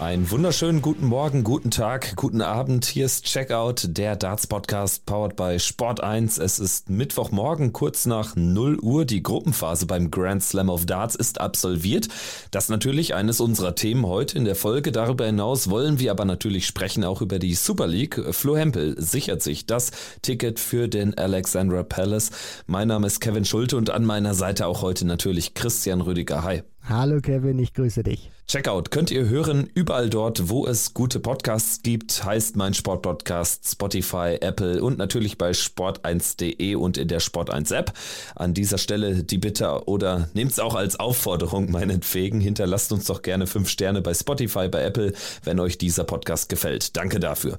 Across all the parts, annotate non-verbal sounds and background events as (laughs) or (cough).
Einen wunderschönen guten Morgen, guten Tag, guten Abend. Hier ist Checkout, der Darts Podcast, powered by Sport 1. Es ist Mittwochmorgen, kurz nach 0 Uhr. Die Gruppenphase beim Grand Slam of Darts ist absolviert. Das natürlich eines unserer Themen heute in der Folge. Darüber hinaus wollen wir aber natürlich sprechen auch über die Super League. Flo Hempel sichert sich das Ticket für den Alexandra Palace. Mein Name ist Kevin Schulte und an meiner Seite auch heute natürlich Christian Rüdiger. Hi. Hallo Kevin, ich grüße dich. Checkout könnt ihr hören überall dort, wo es gute Podcasts gibt, heißt mein Sportpodcast, Spotify, Apple und natürlich bei sport1.de und in der Sport1 App. An dieser Stelle die Bitte oder nehmt es auch als Aufforderung meinetwegen, hinterlasst uns doch gerne fünf Sterne bei Spotify, bei Apple, wenn euch dieser Podcast gefällt. Danke dafür.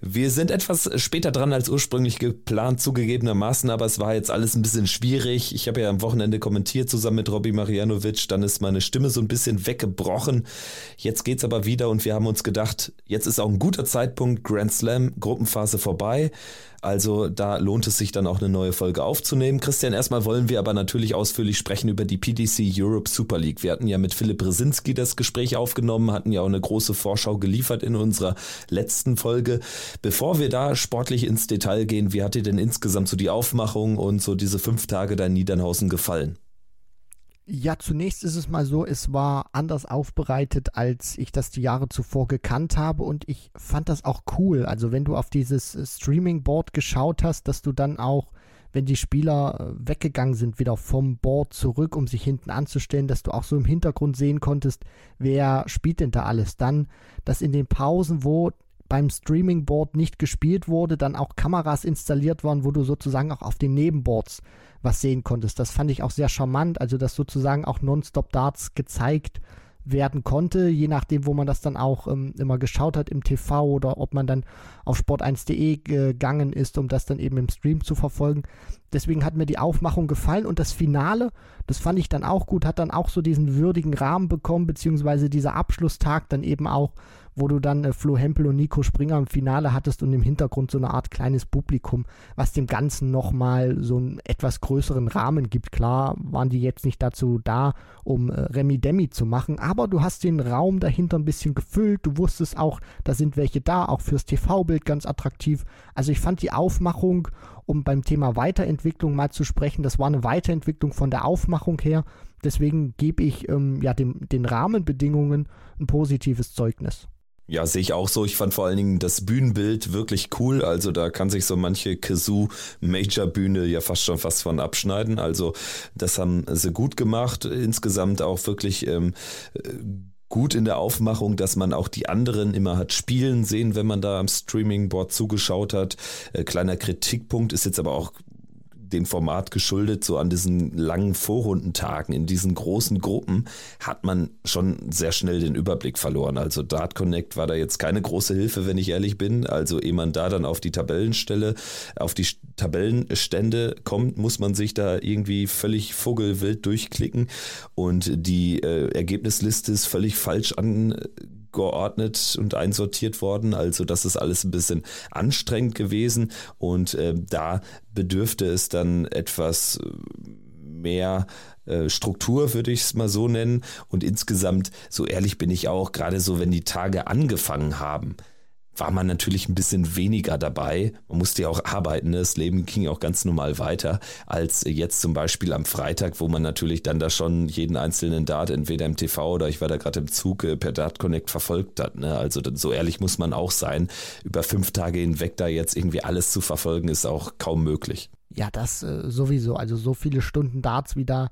Wir sind etwas später dran als ursprünglich geplant, zugegebenermaßen, aber es war jetzt alles ein bisschen schwierig. Ich habe ja am Wochenende kommentiert zusammen mit Robbie Marianovic, dann ist meine Stimme so ein bisschen weggebrochen. Jetzt geht's aber wieder und wir haben uns gedacht, jetzt ist auch ein guter Zeitpunkt, Grand Slam, Gruppenphase vorbei. Also da lohnt es sich dann auch eine neue Folge aufzunehmen. Christian, erstmal wollen wir aber natürlich ausführlich sprechen über die PDC Europe Super League. Wir hatten ja mit Philipp Brzezinski das Gespräch aufgenommen, hatten ja auch eine große Vorschau geliefert in unserer letzten Folge. Bevor wir da sportlich ins Detail gehen, wie hat dir denn insgesamt so die Aufmachung und so diese fünf Tage da in Niedernhausen gefallen? Ja, zunächst ist es mal so, es war anders aufbereitet, als ich das die Jahre zuvor gekannt habe und ich fand das auch cool. Also wenn du auf dieses Streaming-Board geschaut hast, dass du dann auch, wenn die Spieler äh, weggegangen sind, wieder vom Board zurück, um sich hinten anzustellen, dass du auch so im Hintergrund sehen konntest, wer spielt denn da alles. Dann, dass in den Pausen, wo beim Streaming-Board nicht gespielt wurde, dann auch Kameras installiert waren, wo du sozusagen auch auf den Nebenboards was sehen konntest. Das fand ich auch sehr charmant, also dass sozusagen auch Nonstop-Darts gezeigt werden konnte, je nachdem, wo man das dann auch ähm, immer geschaut hat im TV oder ob man dann auf sport1.de gegangen ist, um das dann eben im Stream zu verfolgen. Deswegen hat mir die Aufmachung gefallen und das Finale, das fand ich dann auch gut, hat dann auch so diesen würdigen Rahmen bekommen, beziehungsweise dieser Abschlusstag dann eben auch wo du dann äh, Flo Hempel und Nico Springer im Finale hattest und im Hintergrund so eine Art kleines Publikum, was dem Ganzen nochmal so einen etwas größeren Rahmen gibt. Klar waren die jetzt nicht dazu da, um äh, Remi Demi zu machen, aber du hast den Raum dahinter ein bisschen gefüllt. Du wusstest auch, da sind welche da, auch fürs TV-Bild ganz attraktiv. Also ich fand die Aufmachung, um beim Thema Weiterentwicklung mal zu sprechen, das war eine Weiterentwicklung von der Aufmachung her. Deswegen gebe ich ähm, ja dem, den Rahmenbedingungen ein positives Zeugnis. Ja, sehe ich auch so. Ich fand vor allen Dingen das Bühnenbild wirklich cool. Also da kann sich so manche Kazoo Major Bühne ja fast schon fast von abschneiden. Also das haben sie gut gemacht. Insgesamt auch wirklich ähm, gut in der Aufmachung, dass man auch die anderen immer hat spielen sehen, wenn man da am Streaming-Board zugeschaut hat. Äh, kleiner Kritikpunkt ist jetzt aber auch dem Format geschuldet, so an diesen langen Vorrundentagen, in diesen großen Gruppen, hat man schon sehr schnell den Überblick verloren. Also Dart Connect war da jetzt keine große Hilfe, wenn ich ehrlich bin. Also ehe man da dann auf die Tabellenstelle, auf die Tabellenstände kommt, muss man sich da irgendwie völlig vogelwild durchklicken und die äh, Ergebnisliste ist völlig falsch an geordnet und einsortiert worden. Also das ist alles ein bisschen anstrengend gewesen und äh, da bedürfte es dann etwas äh, mehr äh, Struktur, würde ich es mal so nennen. Und insgesamt, so ehrlich bin ich auch, gerade so, wenn die Tage angefangen haben, war man natürlich ein bisschen weniger dabei. Man musste ja auch arbeiten, ne? das Leben ging auch ganz normal weiter, als jetzt zum Beispiel am Freitag, wo man natürlich dann da schon jeden einzelnen Dart entweder im TV oder ich war da gerade im Zug äh, per Dart Connect verfolgt hat. Ne? Also so ehrlich muss man auch sein. Über fünf Tage hinweg da jetzt irgendwie alles zu verfolgen, ist auch kaum möglich. Ja, das äh, sowieso. Also so viele Stunden Darts wie da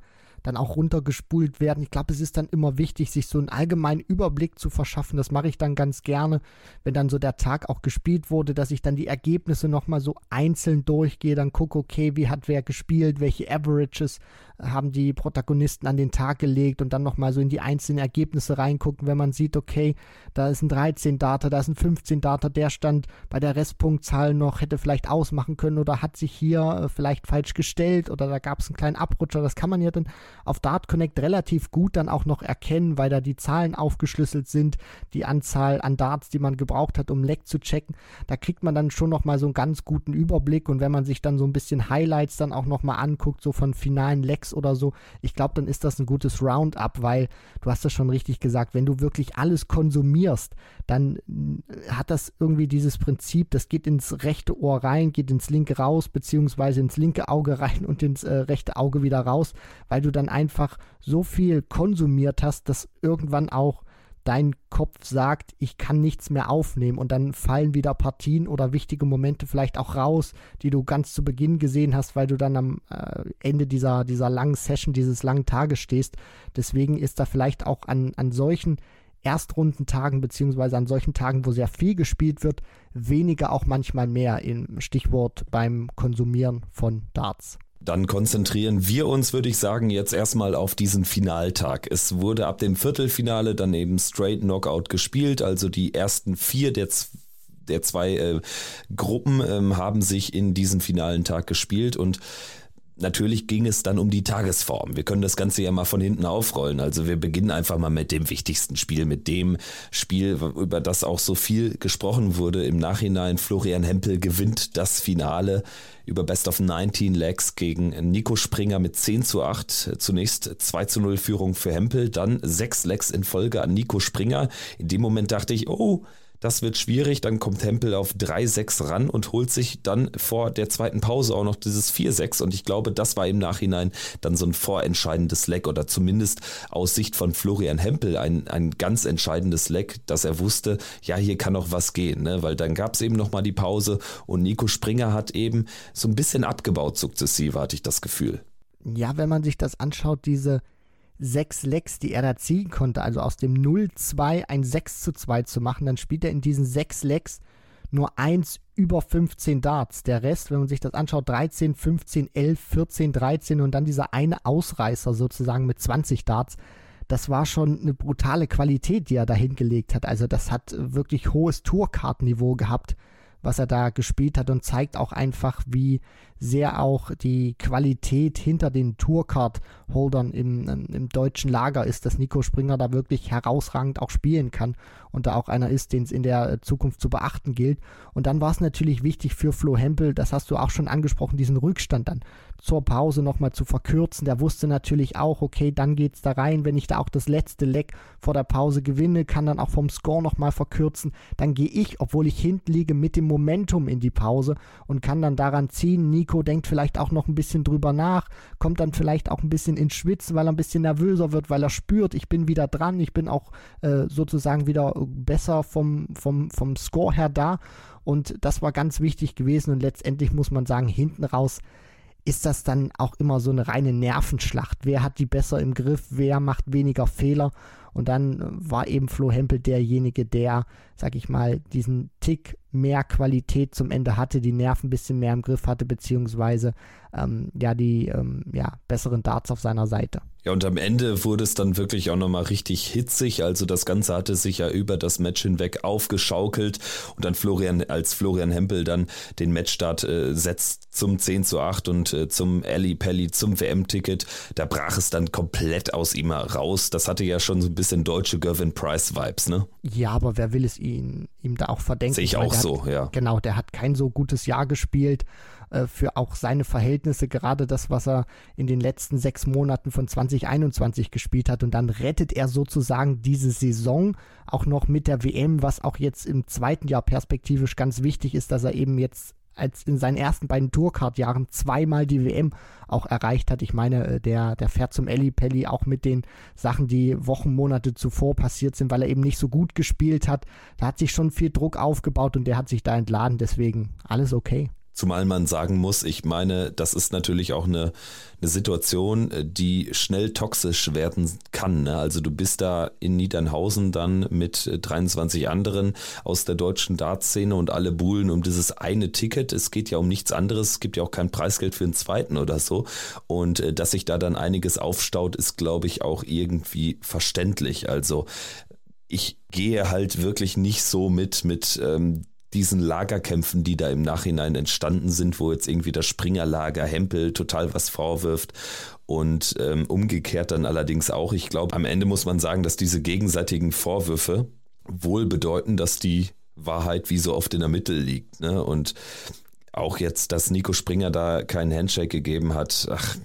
dann auch runtergespult werden. Ich glaube, es ist dann immer wichtig, sich so einen allgemeinen Überblick zu verschaffen. Das mache ich dann ganz gerne, wenn dann so der Tag auch gespielt wurde, dass ich dann die Ergebnisse nochmal so einzeln durchgehe, dann gucke, okay, wie hat wer gespielt, welche Averages haben die Protagonisten an den Tag gelegt und dann nochmal so in die einzelnen Ergebnisse reingucken, wenn man sieht, okay, da ist ein 13 Data, da ist ein 15 Data, der stand bei der Restpunktzahl noch, hätte vielleicht ausmachen können oder hat sich hier äh, vielleicht falsch gestellt oder da gab es einen kleinen Abrutscher. Das kann man ja dann auf Dart Connect relativ gut dann auch noch erkennen, weil da die Zahlen aufgeschlüsselt sind, die Anzahl an Darts, die man gebraucht hat, um Leck zu checken. Da kriegt man dann schon nochmal so einen ganz guten Überblick und wenn man sich dann so ein bisschen Highlights dann auch nochmal anguckt, so von finalen Lecks oder so, ich glaube, dann ist das ein gutes Roundup, weil du hast das schon richtig gesagt, wenn du wirklich alles konsumierst, dann äh, hat das irgendwie dieses Prinzip, das geht ins rechte Ohr rein, geht ins linke raus, beziehungsweise ins linke Auge rein und ins äh, rechte Auge wieder raus, weil du dann einfach so viel konsumiert hast, dass irgendwann auch dein Kopf sagt, ich kann nichts mehr aufnehmen und dann fallen wieder Partien oder wichtige Momente vielleicht auch raus, die du ganz zu Beginn gesehen hast, weil du dann am äh, Ende dieser, dieser langen Session, dieses langen Tages stehst. Deswegen ist da vielleicht auch an, an solchen Erstrundentagen beziehungsweise an solchen Tagen, wo sehr viel gespielt wird, weniger auch manchmal mehr im Stichwort beim Konsumieren von Darts. Dann konzentrieren wir uns, würde ich sagen, jetzt erstmal auf diesen Finaltag. Es wurde ab dem Viertelfinale dann eben Straight Knockout gespielt, also die ersten vier der der zwei äh, Gruppen ähm, haben sich in diesen finalen Tag gespielt und Natürlich ging es dann um die Tagesform. Wir können das Ganze ja mal von hinten aufrollen. Also wir beginnen einfach mal mit dem wichtigsten Spiel, mit dem Spiel, über das auch so viel gesprochen wurde im Nachhinein. Florian Hempel gewinnt das Finale über Best of 19 Legs gegen Nico Springer mit 10 zu 8. Zunächst 2 zu 0 Führung für Hempel, dann 6 Legs in Folge an Nico Springer. In dem Moment dachte ich, oh, das wird schwierig. Dann kommt Tempel auf 3-6 ran und holt sich dann vor der zweiten Pause auch noch dieses 4-6. Und ich glaube, das war im Nachhinein dann so ein vorentscheidendes Leck oder zumindest aus Sicht von Florian Hempel ein, ein ganz entscheidendes Leck, dass er wusste, ja, hier kann noch was gehen. Ne? Weil dann gab es eben nochmal die Pause und Nico Springer hat eben so ein bisschen abgebaut sukzessive, hatte ich das Gefühl. Ja, wenn man sich das anschaut, diese sechs Lecks, die er da ziehen konnte, also aus dem 0-2 ein 6 zu 2 zu machen, dann spielt er in diesen sechs Lecks nur eins über 15 Darts. Der Rest, wenn man sich das anschaut, 13, 15, 11, 14, 13 und dann dieser eine Ausreißer sozusagen mit 20 Darts. Das war schon eine brutale Qualität, die er da hingelegt hat. Also das hat wirklich hohes Tourkartenniveau gehabt was er da gespielt hat und zeigt auch einfach, wie sehr auch die Qualität hinter den Tourcard-Holdern im, im deutschen Lager ist, dass Nico Springer da wirklich herausragend auch spielen kann und da auch einer ist, den es in der Zukunft zu beachten gilt. Und dann war es natürlich wichtig für Flo Hempel, das hast du auch schon angesprochen, diesen Rückstand dann zur Pause nochmal zu verkürzen. Der wusste natürlich auch, okay, dann geht es da rein. Wenn ich da auch das letzte Leck vor der Pause gewinne, kann dann auch vom Score nochmal verkürzen. Dann gehe ich, obwohl ich hinten liege, mit dem Momentum in die Pause und kann dann daran ziehen. Nico denkt vielleicht auch noch ein bisschen drüber nach, kommt dann vielleicht auch ein bisschen ins Schwitzen, weil er ein bisschen nervöser wird, weil er spürt, ich bin wieder dran, ich bin auch äh, sozusagen wieder besser vom, vom, vom Score her da. Und das war ganz wichtig gewesen. Und letztendlich muss man sagen, hinten raus ist das dann auch immer so eine reine Nervenschlacht. Wer hat die besser im Griff? Wer macht weniger Fehler? Und dann äh, war eben Flo Hempel derjenige, der, sag ich mal, diesen Tick mehr Qualität zum Ende hatte, die Nerven ein bisschen mehr im Griff hatte, beziehungsweise ähm, ja, die ähm, ja, besseren Darts auf seiner Seite. Ja, und am Ende wurde es dann wirklich auch nochmal richtig hitzig. Also das Ganze hatte sich ja über das Match hinweg aufgeschaukelt. Und dann Florian, als Florian Hempel dann den Matchstart äh, setzt zum 10 zu 8 und äh, zum Ali Pelli, zum WM-Ticket, da brach es dann komplett aus ihm raus. Das hatte ja schon so ein bisschen deutsche Gervin Price-Vibes, ne? Ja, aber wer will es ihm, ihm da auch verdenken? Sehe ich auch so, hat, ja. Genau, der hat kein so gutes Jahr gespielt. Äh, für auch seine Verhältnisse, gerade das, was er in den letzten sechs Monaten von 2021 gespielt hat. Und dann rettet er sozusagen diese Saison auch noch mit der WM, was auch jetzt im zweiten Jahr perspektivisch ganz wichtig ist, dass er eben jetzt als in seinen ersten beiden Tourcard-Jahren zweimal die WM auch erreicht hat. Ich meine, äh, der, der fährt zum Elli Pelli auch mit den Sachen, die Wochen, Monate zuvor passiert sind, weil er eben nicht so gut gespielt hat. Da hat sich schon viel Druck aufgebaut und der hat sich da entladen. Deswegen alles okay. Zumal man sagen muss, ich meine, das ist natürlich auch eine, eine Situation, die schnell toxisch werden kann. Ne? Also du bist da in Niedernhausen dann mit 23 anderen aus der deutschen Dartszene und alle buhlen um dieses eine Ticket. Es geht ja um nichts anderes. Es gibt ja auch kein Preisgeld für einen zweiten oder so. Und äh, dass sich da dann einiges aufstaut, ist, glaube ich, auch irgendwie verständlich. Also ich gehe halt wirklich nicht so mit, mit ähm, diesen Lagerkämpfen, die da im Nachhinein entstanden sind, wo jetzt irgendwie das Springerlager Hempel total was vorwirft und ähm, umgekehrt dann allerdings auch. Ich glaube, am Ende muss man sagen, dass diese gegenseitigen Vorwürfe wohl bedeuten, dass die Wahrheit wie so oft in der Mitte liegt. Ne? Und auch jetzt, dass Nico Springer da keinen Handshake gegeben hat, ach,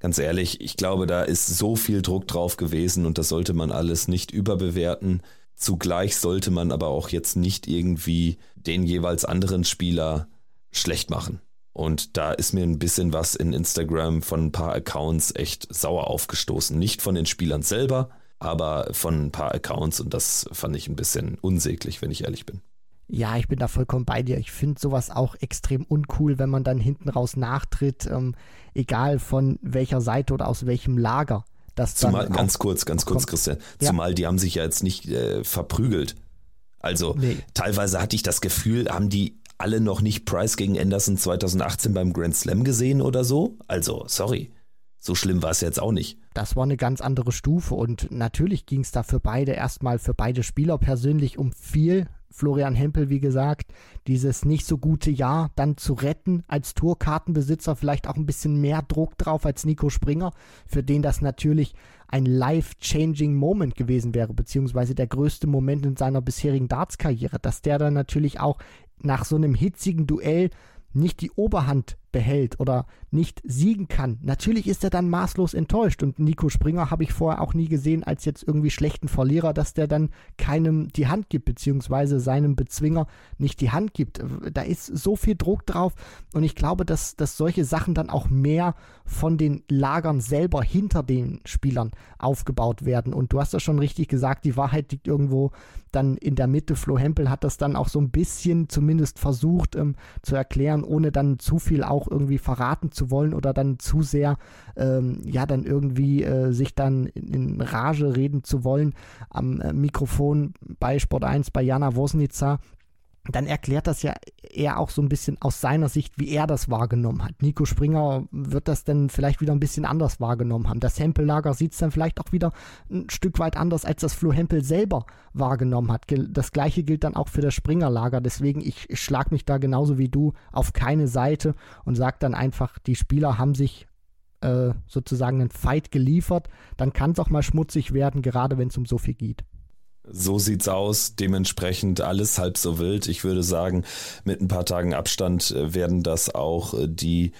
ganz ehrlich, ich glaube, da ist so viel Druck drauf gewesen und das sollte man alles nicht überbewerten. Zugleich sollte man aber auch jetzt nicht irgendwie den jeweils anderen Spieler schlecht machen. Und da ist mir ein bisschen was in Instagram von ein paar Accounts echt sauer aufgestoßen. Nicht von den Spielern selber, aber von ein paar Accounts und das fand ich ein bisschen unsäglich, wenn ich ehrlich bin. Ja, ich bin da vollkommen bei dir. Ich finde sowas auch extrem uncool, wenn man dann hinten raus nachtritt, ähm, egal von welcher Seite oder aus welchem Lager. Das zumal, ganz kurz, ganz kurz, Christian. Zumal ja. die haben sich ja jetzt nicht äh, verprügelt. Also nee. teilweise hatte ich das Gefühl, haben die alle noch nicht Price gegen Anderson 2018 beim Grand Slam gesehen oder so? Also, sorry. So schlimm war es jetzt auch nicht. Das war eine ganz andere Stufe und natürlich ging es da für beide erstmal für beide Spieler persönlich um viel. Florian Hempel, wie gesagt, dieses nicht so gute Jahr dann zu retten als Tourkartenbesitzer, vielleicht auch ein bisschen mehr Druck drauf als Nico Springer, für den das natürlich ein life-changing Moment gewesen wäre, beziehungsweise der größte Moment in seiner bisherigen Darts-Karriere, dass der dann natürlich auch nach so einem hitzigen Duell nicht die Oberhand behält oder nicht siegen kann. Natürlich ist er dann maßlos enttäuscht und Nico Springer habe ich vorher auch nie gesehen als jetzt irgendwie schlechten Verlierer, dass der dann keinem die Hand gibt, beziehungsweise seinem Bezwinger nicht die Hand gibt. Da ist so viel Druck drauf und ich glaube, dass, dass solche Sachen dann auch mehr von den Lagern selber hinter den Spielern aufgebaut werden. Und du hast das schon richtig gesagt, die Wahrheit liegt irgendwo dann in der Mitte. Flo Hempel hat das dann auch so ein bisschen zumindest versucht ähm, zu erklären, ohne dann zu viel auch irgendwie verraten zu wollen oder dann zu sehr, ähm, ja, dann irgendwie äh, sich dann in, Rage reden zu wollen. Am äh, Mikrofon bei Sport 1 bei Jana Wosnica dann erklärt das ja eher auch so ein bisschen aus seiner Sicht, wie er das wahrgenommen hat. Nico Springer wird das dann vielleicht wieder ein bisschen anders wahrgenommen haben. Das Hempel-Lager sieht es dann vielleicht auch wieder ein Stück weit anders, als das Flo Hempel selber wahrgenommen hat. Das gleiche gilt dann auch für das Springer-Lager. Deswegen, ich, ich schlage mich da genauso wie du auf keine Seite und sage dann einfach, die Spieler haben sich äh, sozusagen einen Fight geliefert. Dann kann es auch mal schmutzig werden, gerade wenn es um so viel geht. So sieht's aus. Dementsprechend alles halb so wild. Ich würde sagen, mit ein paar Tagen Abstand äh, werden das auch äh, die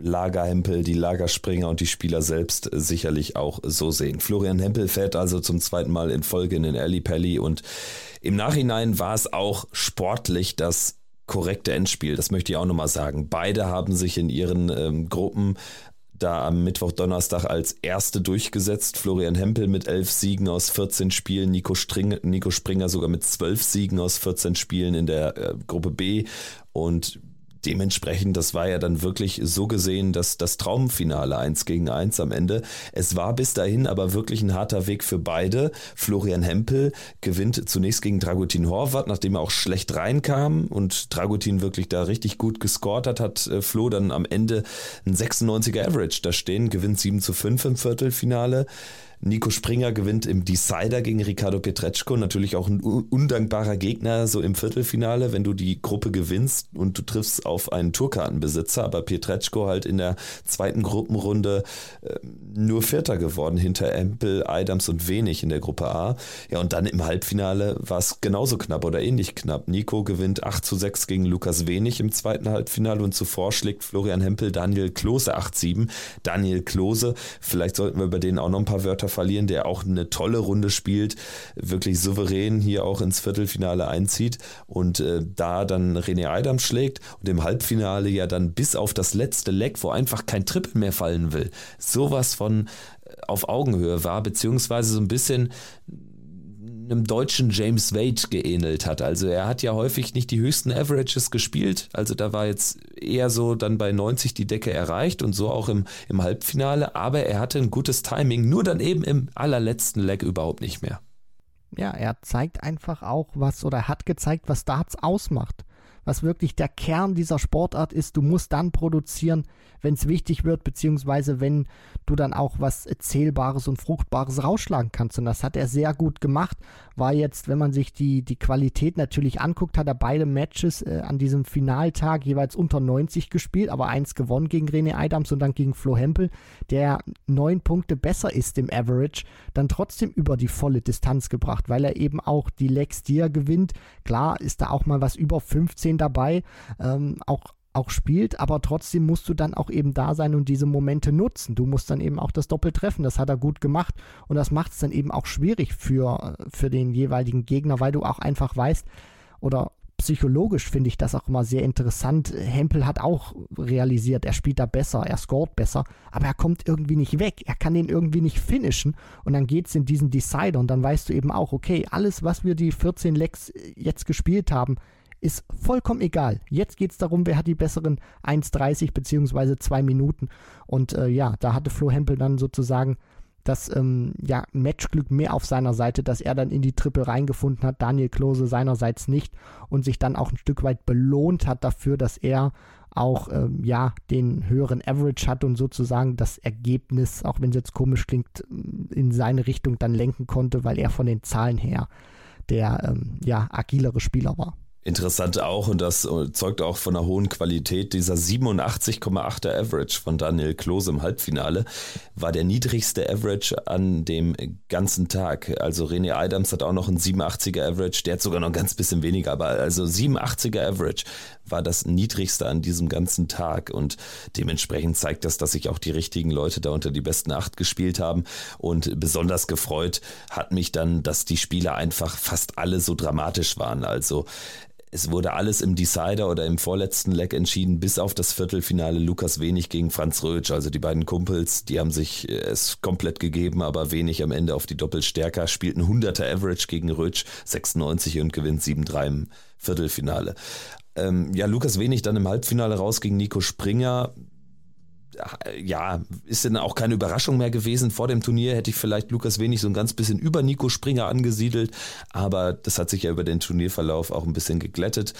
Lagerhempel, die Lagerspringer und die Spieler selbst äh, sicherlich auch so sehen. Florian Hempel fährt also zum zweiten Mal in Folge in den Alley Pally und im Nachhinein war es auch sportlich das korrekte Endspiel. Das möchte ich auch nochmal sagen. Beide haben sich in ihren ähm, Gruppen da am Mittwoch, Donnerstag als Erste durchgesetzt. Florian Hempel mit elf Siegen aus 14 Spielen, Nico, String, Nico Springer sogar mit zwölf Siegen aus 14 Spielen in der äh, Gruppe B. Und dementsprechend, das war ja dann wirklich so gesehen, dass das Traumfinale 1 gegen 1 am Ende. Es war bis dahin aber wirklich ein harter Weg für beide. Florian Hempel gewinnt zunächst gegen Dragutin Horvath, nachdem er auch schlecht reinkam und Dragutin wirklich da richtig gut gescored hat, hat äh, Flo dann am Ende ein 96er Average da stehen, gewinnt 7 zu 5 im Viertelfinale. Nico Springer gewinnt im Decider gegen Ricardo Pietreczko. Natürlich auch ein undankbarer Gegner so im Viertelfinale, wenn du die Gruppe gewinnst und du triffst auf einen Tourkartenbesitzer. Aber Pietreczko halt in der zweiten Gruppenrunde äh, nur Vierter geworden hinter Empel, Adams und Wenig in der Gruppe A. Ja, und dann im Halbfinale war es genauso knapp oder ähnlich knapp. Nico gewinnt 8 zu 6 gegen Lukas Wenig im zweiten Halbfinale und zuvor schlägt Florian Hempel Daniel Klose 8-7. Daniel Klose, vielleicht sollten wir über den auch noch ein paar Wörter Joker verlieren, der auch eine tolle Runde spielt, wirklich souverän hier auch ins Viertelfinale einzieht und äh, da dann René Adams schlägt und im Halbfinale ja dann bis auf das letzte Leck, wo einfach kein Triple mehr fallen will, sowas von äh, auf Augenhöhe war, beziehungsweise so ein bisschen einem deutschen James Wade geähnelt hat. Also er hat ja häufig nicht die höchsten Averages gespielt. Also da war jetzt eher so dann bei 90 die Decke erreicht und so auch im, im Halbfinale. Aber er hatte ein gutes Timing, nur dann eben im allerletzten Leg überhaupt nicht mehr. Ja, er zeigt einfach auch was oder hat gezeigt, was Darts ausmacht was wirklich der Kern dieser Sportart ist. Du musst dann produzieren, wenn es wichtig wird, beziehungsweise wenn du dann auch was Zählbares und Fruchtbares rausschlagen kannst. Und das hat er sehr gut gemacht. War jetzt, wenn man sich die, die Qualität natürlich anguckt, hat er beide Matches äh, an diesem Finaltag jeweils unter 90 gespielt, aber eins gewonnen gegen René Adams und dann gegen Flo Hempel, der neun Punkte besser ist im Average, dann trotzdem über die volle Distanz gebracht, weil er eben auch die Legs, die er gewinnt, klar ist da auch mal was über 15 dabei, ähm, auch auch spielt, aber trotzdem musst du dann auch eben da sein und diese Momente nutzen. Du musst dann eben auch das Doppel treffen. Das hat er gut gemacht und das macht es dann eben auch schwierig für, für den jeweiligen Gegner, weil du auch einfach weißt oder psychologisch finde ich das auch immer sehr interessant. Hempel hat auch realisiert, er spielt da besser, er scoret besser, aber er kommt irgendwie nicht weg. Er kann den irgendwie nicht finishen und dann geht es in diesen Decider und dann weißt du eben auch, okay, alles, was wir die 14 Lecks jetzt gespielt haben, ist vollkommen egal. Jetzt geht es darum, wer hat die besseren 1,30 bzw. 2 Minuten. Und äh, ja, da hatte Flo Hempel dann sozusagen das ähm, ja, Matchglück mehr auf seiner Seite, dass er dann in die Triple reingefunden hat, Daniel Klose seinerseits nicht und sich dann auch ein Stück weit belohnt hat dafür, dass er auch ähm, ja den höheren Average hat und sozusagen das Ergebnis, auch wenn es jetzt komisch klingt, in seine Richtung dann lenken konnte, weil er von den Zahlen her der ähm, ja agilere Spieler war. Interessant auch, und das zeugt auch von einer hohen Qualität, dieser 87,8er Average von Daniel Klose im Halbfinale war der niedrigste Average an dem ganzen Tag. Also René Adams hat auch noch einen 87er Average, der hat sogar noch ein ganz bisschen weniger, aber also 87er Average war das niedrigste an diesem ganzen Tag und dementsprechend zeigt das, dass sich auch die richtigen Leute da unter die besten acht gespielt haben und besonders gefreut hat mich dann, dass die Spiele einfach fast alle so dramatisch waren. Also es wurde alles im Decider oder im vorletzten Leck entschieden, bis auf das Viertelfinale Lukas Wenig gegen Franz Rötsch. Also die beiden Kumpels, die haben sich äh, es komplett gegeben, aber wenig am Ende auf die Doppelstärker, spielten 100er Average gegen Rötsch, 96 und gewinnt 7-3 im Viertelfinale. Ähm, ja, Lukas Wenig dann im Halbfinale raus gegen Nico Springer ja, ist denn auch keine Überraschung mehr gewesen. Vor dem Turnier hätte ich vielleicht Lukas Wenig so ein ganz bisschen über Nico Springer angesiedelt, aber das hat sich ja über den Turnierverlauf auch ein bisschen geglättet.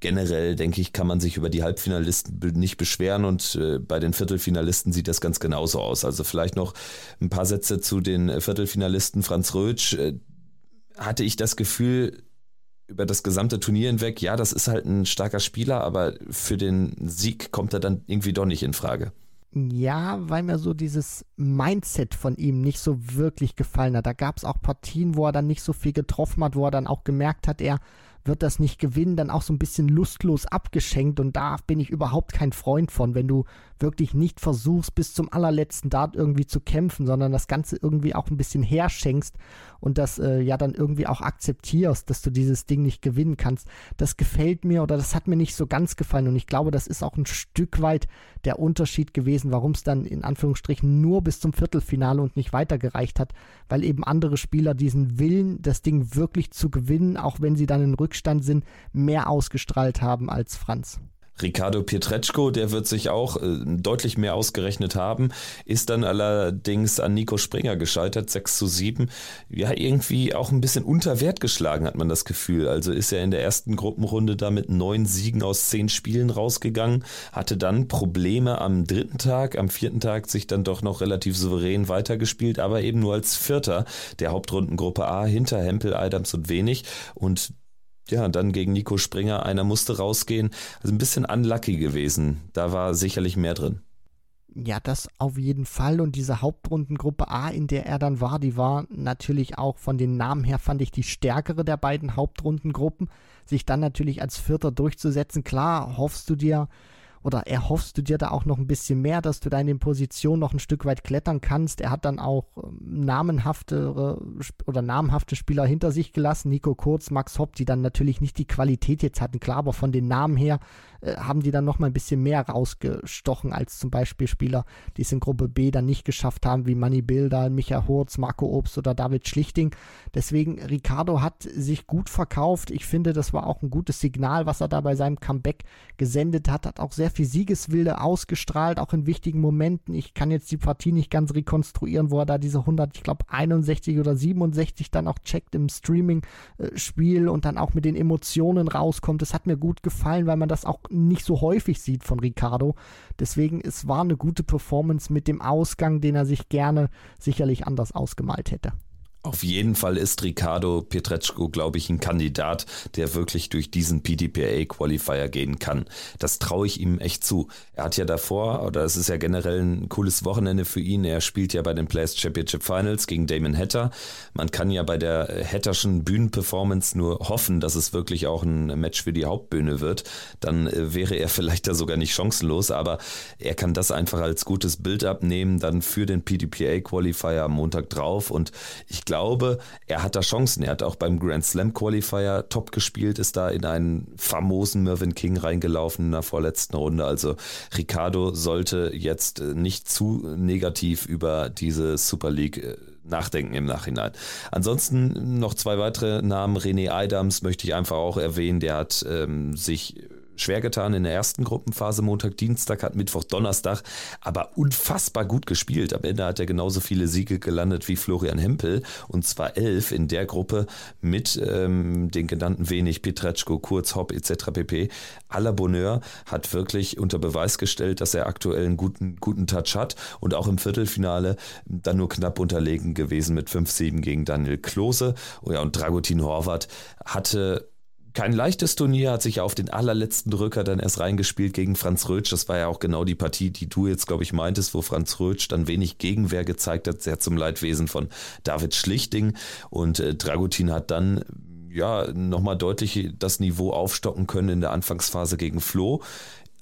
Generell denke ich, kann man sich über die Halbfinalisten nicht beschweren und äh, bei den Viertelfinalisten sieht das ganz genauso aus. Also vielleicht noch ein paar Sätze zu den Viertelfinalisten. Franz Rötsch äh, hatte ich das Gefühl, über das gesamte Turnier hinweg, ja, das ist halt ein starker Spieler, aber für den Sieg kommt er dann irgendwie doch nicht in Frage. Ja, weil mir so dieses Mindset von ihm nicht so wirklich gefallen hat. Da gab es auch Partien, wo er dann nicht so viel getroffen hat, wo er dann auch gemerkt hat, er wird das nicht gewinnen, dann auch so ein bisschen lustlos abgeschenkt und da bin ich überhaupt kein Freund von, wenn du wirklich nicht versuchst, bis zum allerletzten Dart irgendwie zu kämpfen, sondern das Ganze irgendwie auch ein bisschen herschenkst und das äh, ja dann irgendwie auch akzeptierst, dass du dieses Ding nicht gewinnen kannst. Das gefällt mir oder das hat mir nicht so ganz gefallen und ich glaube, das ist auch ein Stück weit der Unterschied gewesen, warum es dann in Anführungsstrichen nur bis zum Viertelfinale und nicht weitergereicht hat, weil eben andere Spieler diesen Willen, das Ding wirklich zu gewinnen, auch wenn sie dann in Rückstand sind, mehr ausgestrahlt haben als Franz. Ricardo Pietreczko, der wird sich auch äh, deutlich mehr ausgerechnet haben, ist dann allerdings an Nico Springer gescheitert, 6 zu 7. Ja, irgendwie auch ein bisschen unter Wert geschlagen, hat man das Gefühl. Also ist er in der ersten Gruppenrunde da mit neun Siegen aus zehn Spielen rausgegangen, hatte dann Probleme am dritten Tag, am vierten Tag sich dann doch noch relativ souverän weitergespielt, aber eben nur als Vierter der Hauptrundengruppe A hinter Hempel, Adams und Wenig. Und ja, dann gegen Nico Springer, einer musste rausgehen. Also ein bisschen unlucky gewesen. Da war sicherlich mehr drin. Ja, das auf jeden Fall. Und diese Hauptrundengruppe A, in der er dann war, die war natürlich auch von den Namen her, fand ich, die stärkere der beiden Hauptrundengruppen. Sich dann natürlich als Vierter durchzusetzen, klar, hoffst du dir, oder erhoffst du dir da auch noch ein bisschen mehr, dass du da in den Positionen noch ein Stück weit klettern kannst? Er hat dann auch ähm, namenhafte oder namhafte Spieler hinter sich gelassen, Nico Kurz, Max Hopp, die dann natürlich nicht die Qualität jetzt hatten, klar, aber von den Namen her äh, haben die dann noch mal ein bisschen mehr rausgestochen als zum Beispiel Spieler, die es in Gruppe B dann nicht geschafft haben, wie Manny Bilder, Micha Hurz, Marco Obst oder David Schlichting. Deswegen, Ricardo hat sich gut verkauft. Ich finde, das war auch ein gutes Signal, was er da bei seinem Comeback gesendet hat. Hat auch sehr viel Siegeswilde ausgestrahlt, auch in wichtigen Momenten. Ich kann jetzt die Partie nicht ganz rekonstruieren, wo er da diese 100, ich glaube 61 oder 67 dann auch checkt im Streaming-Spiel und dann auch mit den Emotionen rauskommt. Das hat mir gut gefallen, weil man das auch nicht so häufig sieht von Ricardo. Deswegen, es war eine gute Performance mit dem Ausgang, den er sich gerne sicherlich anders ausgemalt hätte. Auf jeden Fall ist Ricardo Pietreczko, glaube ich, ein Kandidat, der wirklich durch diesen PDPA-Qualifier gehen kann. Das traue ich ihm echt zu. Er hat ja davor, oder es ist ja generell ein cooles Wochenende für ihn, er spielt ja bei den Players Championship Finals gegen Damon Hatter. Man kann ja bei der Hatterschen Bühnenperformance nur hoffen, dass es wirklich auch ein Match für die Hauptbühne wird. Dann äh, wäre er vielleicht da sogar nicht chancenlos, aber er kann das einfach als gutes Bild abnehmen, dann für den PDPA-Qualifier am Montag drauf und ich glaube, er hat da Chancen. Er hat auch beim Grand Slam Qualifier top gespielt, ist da in einen famosen Mervyn King reingelaufen in der vorletzten Runde. Also Ricardo sollte jetzt äh, nicht zu negativ über diese Super League äh, nachdenken im Nachhinein. Ansonsten noch zwei weitere Namen. René Adams möchte ich einfach auch erwähnen. Der hat ähm, sich schwer getan in der ersten Gruppenphase, Montag, Dienstag, hat Mittwoch, Donnerstag, aber unfassbar gut gespielt. Am Ende hat er genauso viele Siege gelandet wie Florian Hempel und zwar elf in der Gruppe mit ähm, den genannten wenig, Pietreczko, Kurz, Hopp etc. pp. Aller Bonheur hat wirklich unter Beweis gestellt, dass er aktuell einen guten, guten Touch hat und auch im Viertelfinale dann nur knapp unterlegen gewesen mit 5-7 gegen Daniel Klose. Oh ja, und Dragutin Horvath hatte kein leichtes Turnier, hat sich auf den allerletzten Drücker dann erst reingespielt gegen Franz Rötsch. Das war ja auch genau die Partie, die du jetzt, glaube ich, meintest, wo Franz Rötsch dann wenig Gegenwehr gezeigt hat, sehr zum Leidwesen von David Schlichting. Und äh, Dragutin hat dann ja nochmal deutlich das Niveau aufstocken können in der Anfangsphase gegen Flo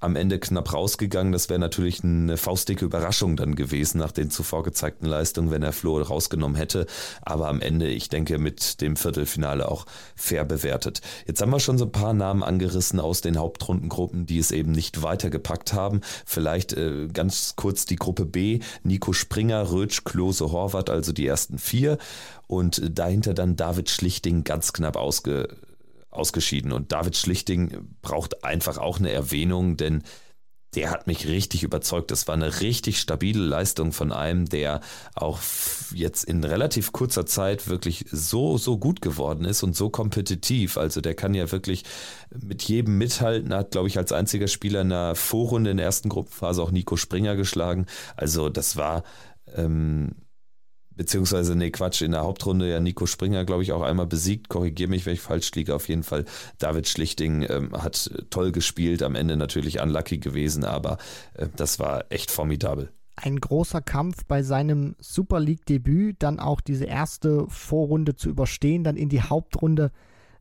am Ende knapp rausgegangen. Das wäre natürlich eine faustdicke Überraschung dann gewesen nach den zuvor gezeigten Leistungen, wenn er Flo rausgenommen hätte. Aber am Ende, ich denke, mit dem Viertelfinale auch fair bewertet. Jetzt haben wir schon so ein paar Namen angerissen aus den Hauptrundengruppen, die es eben nicht weitergepackt haben. Vielleicht äh, ganz kurz die Gruppe B. Nico Springer, Rötsch, Klose, Horvath, also die ersten vier. Und dahinter dann David Schlichting ganz knapp ausge ausgeschieden. Und David Schlichting braucht einfach auch eine Erwähnung, denn der hat mich richtig überzeugt. Das war eine richtig stabile Leistung von einem, der auch jetzt in relativ kurzer Zeit wirklich so, so gut geworden ist und so kompetitiv. Also der kann ja wirklich mit jedem mithalten, hat, glaube ich, als einziger Spieler in der Vorrunde in der ersten Gruppenphase auch Nico Springer geschlagen. Also das war ähm, beziehungsweise, nee, Quatsch, in der Hauptrunde ja Nico Springer, glaube ich, auch einmal besiegt. Korrigiere mich, wenn ich falsch liege. Auf jeden Fall, David Schlichting ähm, hat toll gespielt, am Ende natürlich unlucky gewesen, aber äh, das war echt formidabel. Ein großer Kampf bei seinem Super League-Debüt, dann auch diese erste Vorrunde zu überstehen, dann in die Hauptrunde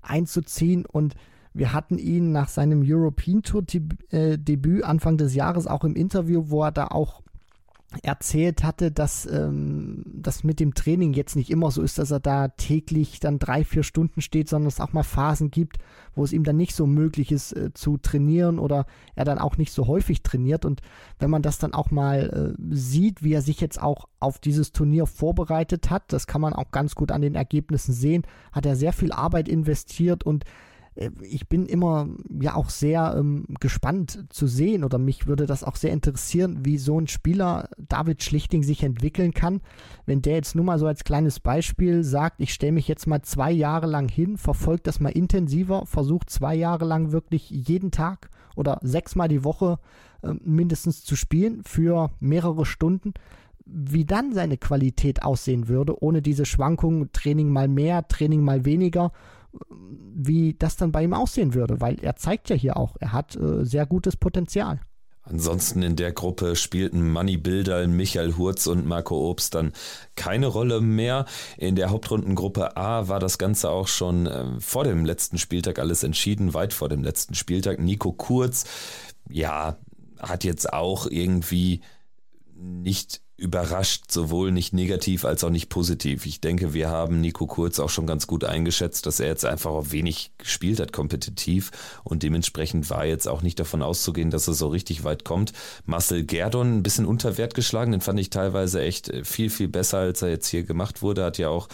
einzuziehen und wir hatten ihn nach seinem European Tour äh, Debüt Anfang des Jahres auch im Interview, wo er da auch erzählt hatte, dass ähm, das mit dem Training jetzt nicht immer so ist, dass er da täglich dann drei, vier Stunden steht, sondern es auch mal Phasen gibt, wo es ihm dann nicht so möglich ist äh, zu trainieren oder er dann auch nicht so häufig trainiert. Und wenn man das dann auch mal äh, sieht, wie er sich jetzt auch auf dieses Turnier vorbereitet hat, das kann man auch ganz gut an den Ergebnissen sehen, hat er sehr viel Arbeit investiert und ich bin immer ja auch sehr ähm, gespannt zu sehen oder mich würde das auch sehr interessieren, wie so ein Spieler David Schlichting sich entwickeln kann. Wenn der jetzt nur mal so als kleines Beispiel sagt, ich stelle mich jetzt mal zwei Jahre lang hin, verfolgt das mal intensiver, versucht zwei Jahre lang wirklich jeden Tag oder sechsmal die Woche äh, mindestens zu spielen für mehrere Stunden wie dann seine Qualität aussehen würde, ohne diese Schwankungen, Training mal mehr, Training mal weniger wie das dann bei ihm aussehen würde, weil er zeigt ja hier auch, er hat äh, sehr gutes Potenzial. Ansonsten in der Gruppe spielten Manny Bilderl, Michael Hurz und Marco Obst dann keine Rolle mehr. In der Hauptrundengruppe A war das Ganze auch schon äh, vor dem letzten Spieltag alles entschieden, weit vor dem letzten Spieltag. Nico Kurz, ja, hat jetzt auch irgendwie nicht überrascht, sowohl nicht negativ als auch nicht positiv. Ich denke, wir haben Nico Kurz auch schon ganz gut eingeschätzt, dass er jetzt einfach auch wenig gespielt hat, kompetitiv. Und dementsprechend war jetzt auch nicht davon auszugehen, dass er so richtig weit kommt. Marcel Gerdon ein bisschen unter Wert geschlagen, den fand ich teilweise echt viel, viel besser, als er jetzt hier gemacht wurde. Hat ja auch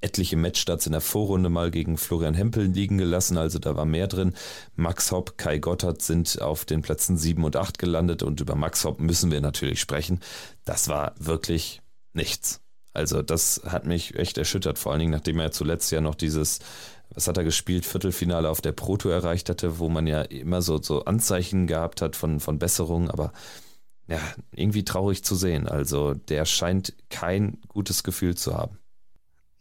etliche Matchstarts in der Vorrunde mal gegen Florian Hempel liegen gelassen, also da war mehr drin. Max Hopp, Kai Gotthard sind auf den Plätzen 7 und 8 gelandet und über Max Hopp müssen wir natürlich sprechen. Das war wirklich nichts. Also das hat mich echt erschüttert, vor allen Dingen nachdem er zuletzt ja noch dieses, was hat er gespielt, Viertelfinale auf der Proto erreicht hatte, wo man ja immer so, so Anzeichen gehabt hat von, von Besserung, aber ja, irgendwie traurig zu sehen. Also der scheint kein gutes Gefühl zu haben.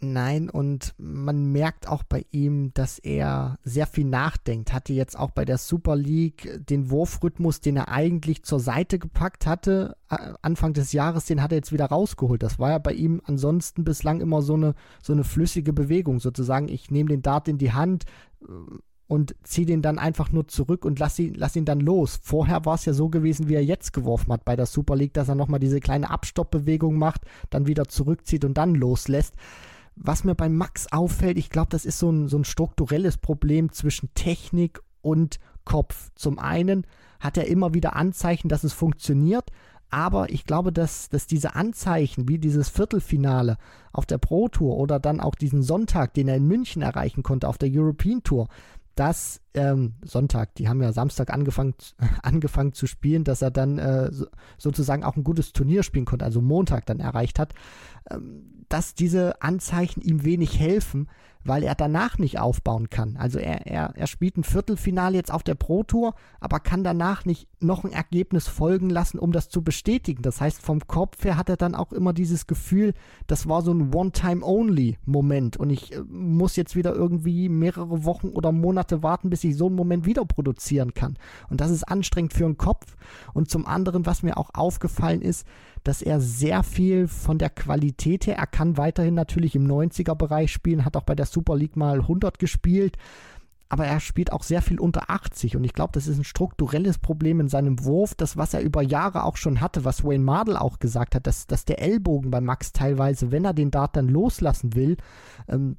Nein, und man merkt auch bei ihm, dass er sehr viel nachdenkt. Hatte jetzt auch bei der Super League den Wurfrhythmus, den er eigentlich zur Seite gepackt hatte, Anfang des Jahres, den hat er jetzt wieder rausgeholt. Das war ja bei ihm ansonsten bislang immer so eine, so eine flüssige Bewegung, sozusagen. Ich nehme den Dart in die Hand äh, und ziehe den dann einfach nur zurück und lass ihn, lass ihn dann los. Vorher war es ja so gewesen, wie er jetzt geworfen hat bei der Super League, dass er nochmal diese kleine Abstoppbewegung macht, dann wieder zurückzieht und dann loslässt was mir bei Max auffällt, ich glaube, das ist so ein, so ein strukturelles Problem zwischen Technik und Kopf. Zum einen hat er immer wieder Anzeichen, dass es funktioniert, aber ich glaube, dass, dass diese Anzeichen, wie dieses Viertelfinale auf der Pro Tour oder dann auch diesen Sonntag, den er in München erreichen konnte auf der European Tour, dass ähm, Sonntag, die haben ja Samstag angefangen, (laughs) angefangen zu spielen, dass er dann äh, so, sozusagen auch ein gutes Turnier spielen konnte, also Montag dann erreicht hat. Ähm, dass diese Anzeichen ihm wenig helfen, weil er danach nicht aufbauen kann. Also er, er, er spielt ein Viertelfinale jetzt auf der Pro Tour, aber kann danach nicht noch ein Ergebnis folgen lassen, um das zu bestätigen. Das heißt, vom Kopf her hat er dann auch immer dieses Gefühl, das war so ein One-Time-Only-Moment und ich äh, muss jetzt wieder irgendwie mehrere Wochen oder Monate warten, bis ich so einen Moment wieder produzieren kann. Und das ist anstrengend für den Kopf. Und zum anderen, was mir auch aufgefallen ist, dass er sehr viel von der Qualität her, er kann weiterhin natürlich im 90er-Bereich spielen, hat auch bei der Super League mal 100 gespielt, aber er spielt auch sehr viel unter 80 und ich glaube, das ist ein strukturelles Problem in seinem Wurf, das was er über Jahre auch schon hatte, was Wayne Mardell auch gesagt hat, dass, dass der Ellbogen bei Max teilweise, wenn er den Dart dann loslassen will, ähm,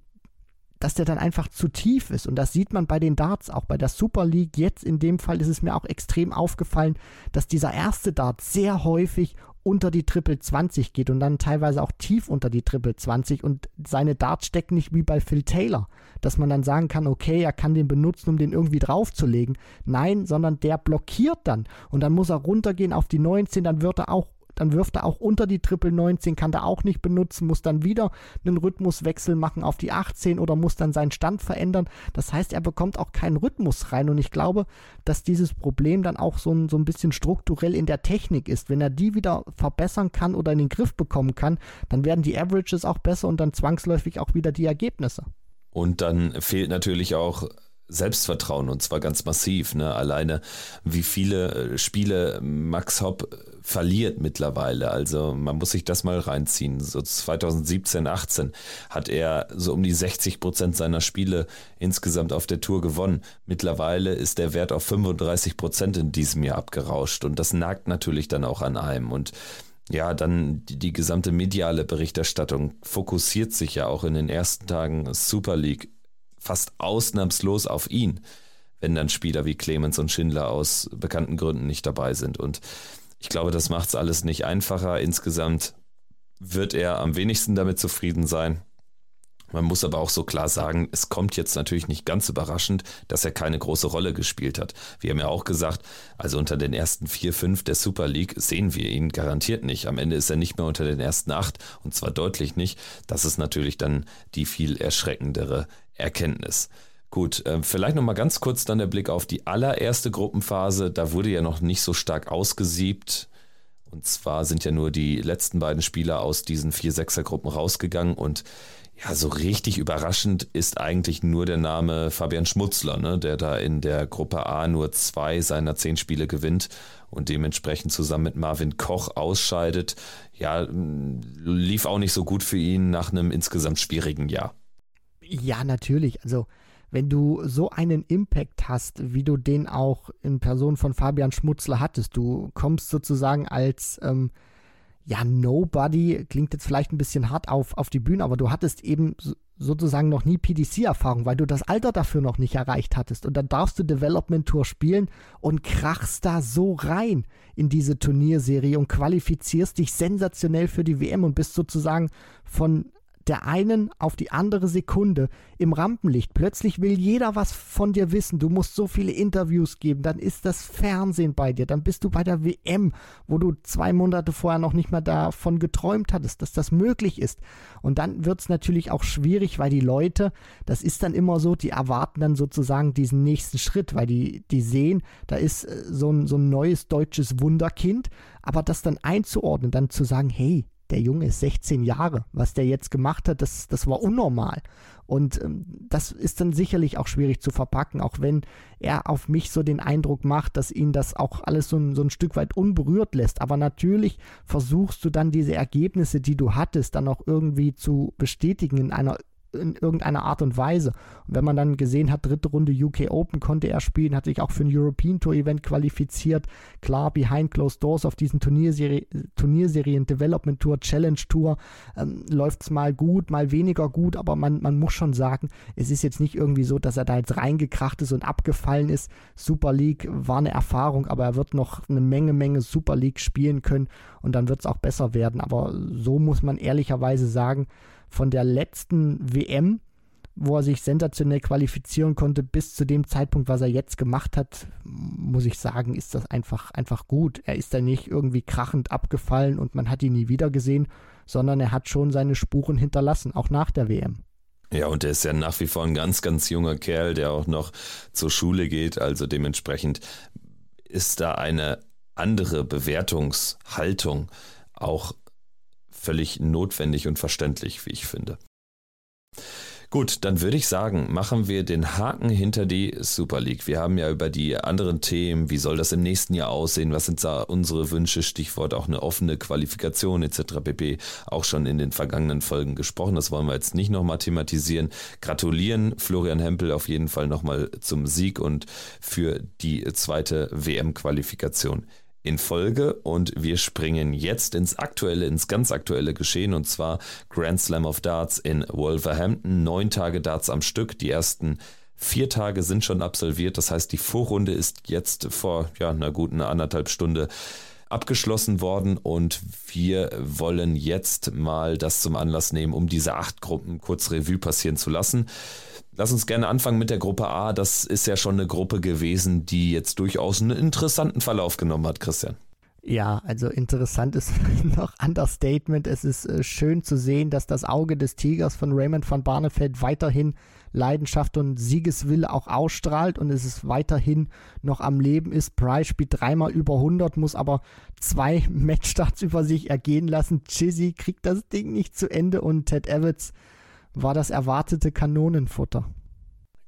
dass der dann einfach zu tief ist. Und das sieht man bei den Darts auch. Bei der Super League jetzt in dem Fall ist es mir auch extrem aufgefallen, dass dieser erste Dart sehr häufig unter die Triple 20 geht und dann teilweise auch tief unter die Triple 20 und seine Darts stecken nicht wie bei Phil Taylor, dass man dann sagen kann, okay, er kann den benutzen, um den irgendwie draufzulegen. Nein, sondern der blockiert dann und dann muss er runtergehen auf die 19, dann wird er auch dann wirft er auch unter die Triple 19, kann er auch nicht benutzen, muss dann wieder einen Rhythmuswechsel machen auf die 18 oder muss dann seinen Stand verändern. Das heißt, er bekommt auch keinen Rhythmus rein und ich glaube, dass dieses Problem dann auch so ein, so ein bisschen strukturell in der Technik ist. Wenn er die wieder verbessern kann oder in den Griff bekommen kann, dann werden die Averages auch besser und dann zwangsläufig auch wieder die Ergebnisse. Und dann fehlt natürlich auch Selbstvertrauen und zwar ganz massiv. Ne? Alleine wie viele äh, Spiele Max Hopp verliert mittlerweile. Also man muss sich das mal reinziehen. So 2017, 18 hat er so um die 60 Prozent seiner Spiele insgesamt auf der Tour gewonnen. Mittlerweile ist der Wert auf 35 Prozent in diesem Jahr abgerauscht und das nagt natürlich dann auch an einem und ja, dann die, die gesamte mediale Berichterstattung fokussiert sich ja auch in den ersten Tagen Super League fast ausnahmslos auf ihn, wenn dann Spieler wie Clemens und Schindler aus bekannten Gründen nicht dabei sind. Und ich glaube, das macht es alles nicht einfacher. Insgesamt wird er am wenigsten damit zufrieden sein. Man muss aber auch so klar sagen, es kommt jetzt natürlich nicht ganz überraschend, dass er keine große Rolle gespielt hat. Wir haben ja auch gesagt, also unter den ersten vier, fünf der Super League sehen wir ihn garantiert nicht. Am Ende ist er nicht mehr unter den ersten acht und zwar deutlich nicht. Das ist natürlich dann die viel erschreckendere Erkenntnis. Gut, äh, vielleicht noch mal ganz kurz dann der Blick auf die allererste Gruppenphase. Da wurde ja noch nicht so stark ausgesiebt. Und zwar sind ja nur die letzten beiden Spieler aus diesen vier Sechsergruppen rausgegangen und ja, so richtig überraschend ist eigentlich nur der Name Fabian Schmutzler, ne, der da in der Gruppe A nur zwei seiner zehn Spiele gewinnt und dementsprechend zusammen mit Marvin Koch ausscheidet. Ja, lief auch nicht so gut für ihn nach einem insgesamt schwierigen Jahr. Ja, natürlich. Also wenn du so einen Impact hast, wie du den auch in Person von Fabian Schmutzler hattest, du kommst sozusagen als ähm, ja, Nobody klingt jetzt vielleicht ein bisschen hart auf, auf die Bühne, aber du hattest eben sozusagen noch nie PDC-Erfahrung, weil du das Alter dafür noch nicht erreicht hattest. Und dann darfst du Development Tour spielen und krachst da so rein in diese Turnierserie und qualifizierst dich sensationell für die WM und bist sozusagen von der einen auf die andere Sekunde im Rampenlicht. Plötzlich will jeder was von dir wissen. Du musst so viele Interviews geben. Dann ist das Fernsehen bei dir. Dann bist du bei der WM, wo du zwei Monate vorher noch nicht mal davon geträumt hattest, dass das möglich ist. Und dann wird es natürlich auch schwierig, weil die Leute, das ist dann immer so, die erwarten dann sozusagen diesen nächsten Schritt, weil die, die sehen, da ist äh, so ein, so ein neues deutsches Wunderkind. Aber das dann einzuordnen, dann zu sagen, hey, der Junge ist 16 Jahre. Was der jetzt gemacht hat, das, das war unnormal. Und ähm, das ist dann sicherlich auch schwierig zu verpacken, auch wenn er auf mich so den Eindruck macht, dass ihn das auch alles so so ein Stück weit unberührt lässt. Aber natürlich versuchst du dann diese Ergebnisse, die du hattest, dann auch irgendwie zu bestätigen in einer in irgendeiner Art und Weise. Und wenn man dann gesehen hat, dritte Runde UK Open konnte er spielen, hat sich auch für ein European Tour Event qualifiziert. Klar, behind closed doors auf diesen Turnierserie, Turnierserien, Development Tour, Challenge Tour, ähm, läuft es mal gut, mal weniger gut, aber man, man muss schon sagen, es ist jetzt nicht irgendwie so, dass er da jetzt reingekracht ist und abgefallen ist. Super League war eine Erfahrung, aber er wird noch eine Menge, Menge Super League spielen können und dann wird es auch besser werden. Aber so muss man ehrlicherweise sagen, von der letzten WM, wo er sich sensationell qualifizieren konnte, bis zu dem Zeitpunkt, was er jetzt gemacht hat, muss ich sagen, ist das einfach, einfach gut. Er ist da nicht irgendwie krachend abgefallen und man hat ihn nie wieder gesehen, sondern er hat schon seine Spuren hinterlassen, auch nach der WM. Ja, und er ist ja nach wie vor ein ganz, ganz junger Kerl, der auch noch zur Schule geht. Also dementsprechend ist da eine andere Bewertungshaltung auch völlig notwendig und verständlich, wie ich finde. Gut, dann würde ich sagen, machen wir den Haken hinter die Super League. Wir haben ja über die anderen Themen, wie soll das im nächsten Jahr aussehen, was sind da unsere Wünsche, Stichwort auch eine offene Qualifikation etc. pp. auch schon in den vergangenen Folgen gesprochen. Das wollen wir jetzt nicht nochmal thematisieren. Gratulieren Florian Hempel auf jeden Fall nochmal zum Sieg und für die zweite WM-Qualifikation in Folge und wir springen jetzt ins aktuelle, ins ganz aktuelle Geschehen und zwar Grand Slam of Darts in Wolverhampton. Neun Tage Darts am Stück. Die ersten vier Tage sind schon absolviert. Das heißt, die Vorrunde ist jetzt vor ja, einer guten anderthalb Stunde abgeschlossen worden und wir wollen jetzt mal das zum Anlass nehmen, um diese acht Gruppen kurz Revue passieren zu lassen. Lass uns gerne anfangen mit der Gruppe A. Das ist ja schon eine Gruppe gewesen, die jetzt durchaus einen interessanten Verlauf genommen hat, Christian. Ja, also interessant ist (laughs) noch Understatement. Es ist äh, schön zu sehen, dass das Auge des Tigers von Raymond van Barneveld weiterhin Leidenschaft und Siegeswille auch ausstrahlt und es ist weiterhin noch am Leben ist. Price spielt dreimal über 100, muss aber zwei (laughs) Matchstarts über sich ergehen lassen. Chizzy kriegt das Ding nicht zu Ende und Ted Evans war das erwartete Kanonenfutter.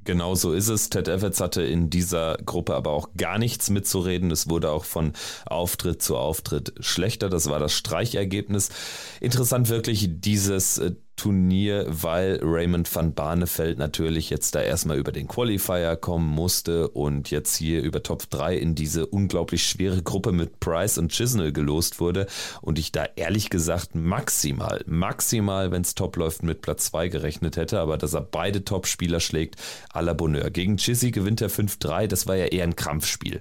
Genau so ist es. Ted Evans hatte in dieser Gruppe aber auch gar nichts mitzureden. Es wurde auch von Auftritt zu Auftritt schlechter. Das war das Streichergebnis. Interessant wirklich dieses äh, Turnier, weil Raymond van Barneveld natürlich jetzt da erstmal über den Qualifier kommen musste und jetzt hier über Top 3 in diese unglaublich schwere Gruppe mit Price und Chisnell gelost wurde und ich da ehrlich gesagt maximal, maximal, wenn es top läuft, mit Platz 2 gerechnet hätte, aber dass er beide Top-Spieler schlägt, à la Bonheur. Gegen Chizzy gewinnt er 5-3, das war ja eher ein Krampfspiel.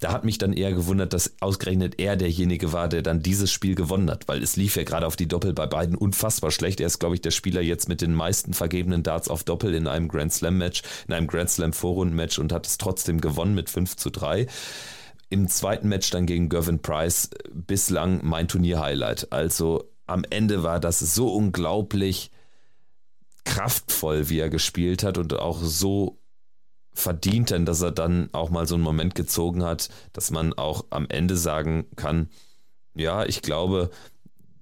Da hat mich dann eher gewundert, dass ausgerechnet er derjenige war, der dann dieses Spiel gewonnen hat, weil es lief ja gerade auf die Doppel bei beiden unfassbar schlecht. Er ist, glaube ich, der Spieler jetzt mit den meisten vergebenen Darts auf Doppel in einem Grand Slam Match, in einem Grand Slam Vorrundenmatch und hat es trotzdem gewonnen mit 5 zu 3 im zweiten Match dann gegen Gervin Price bislang mein Turnier-Highlight. Also am Ende war das so unglaublich kraftvoll, wie er gespielt hat und auch so verdient, denn dass er dann auch mal so einen Moment gezogen hat, dass man auch am Ende sagen kann, ja, ich glaube,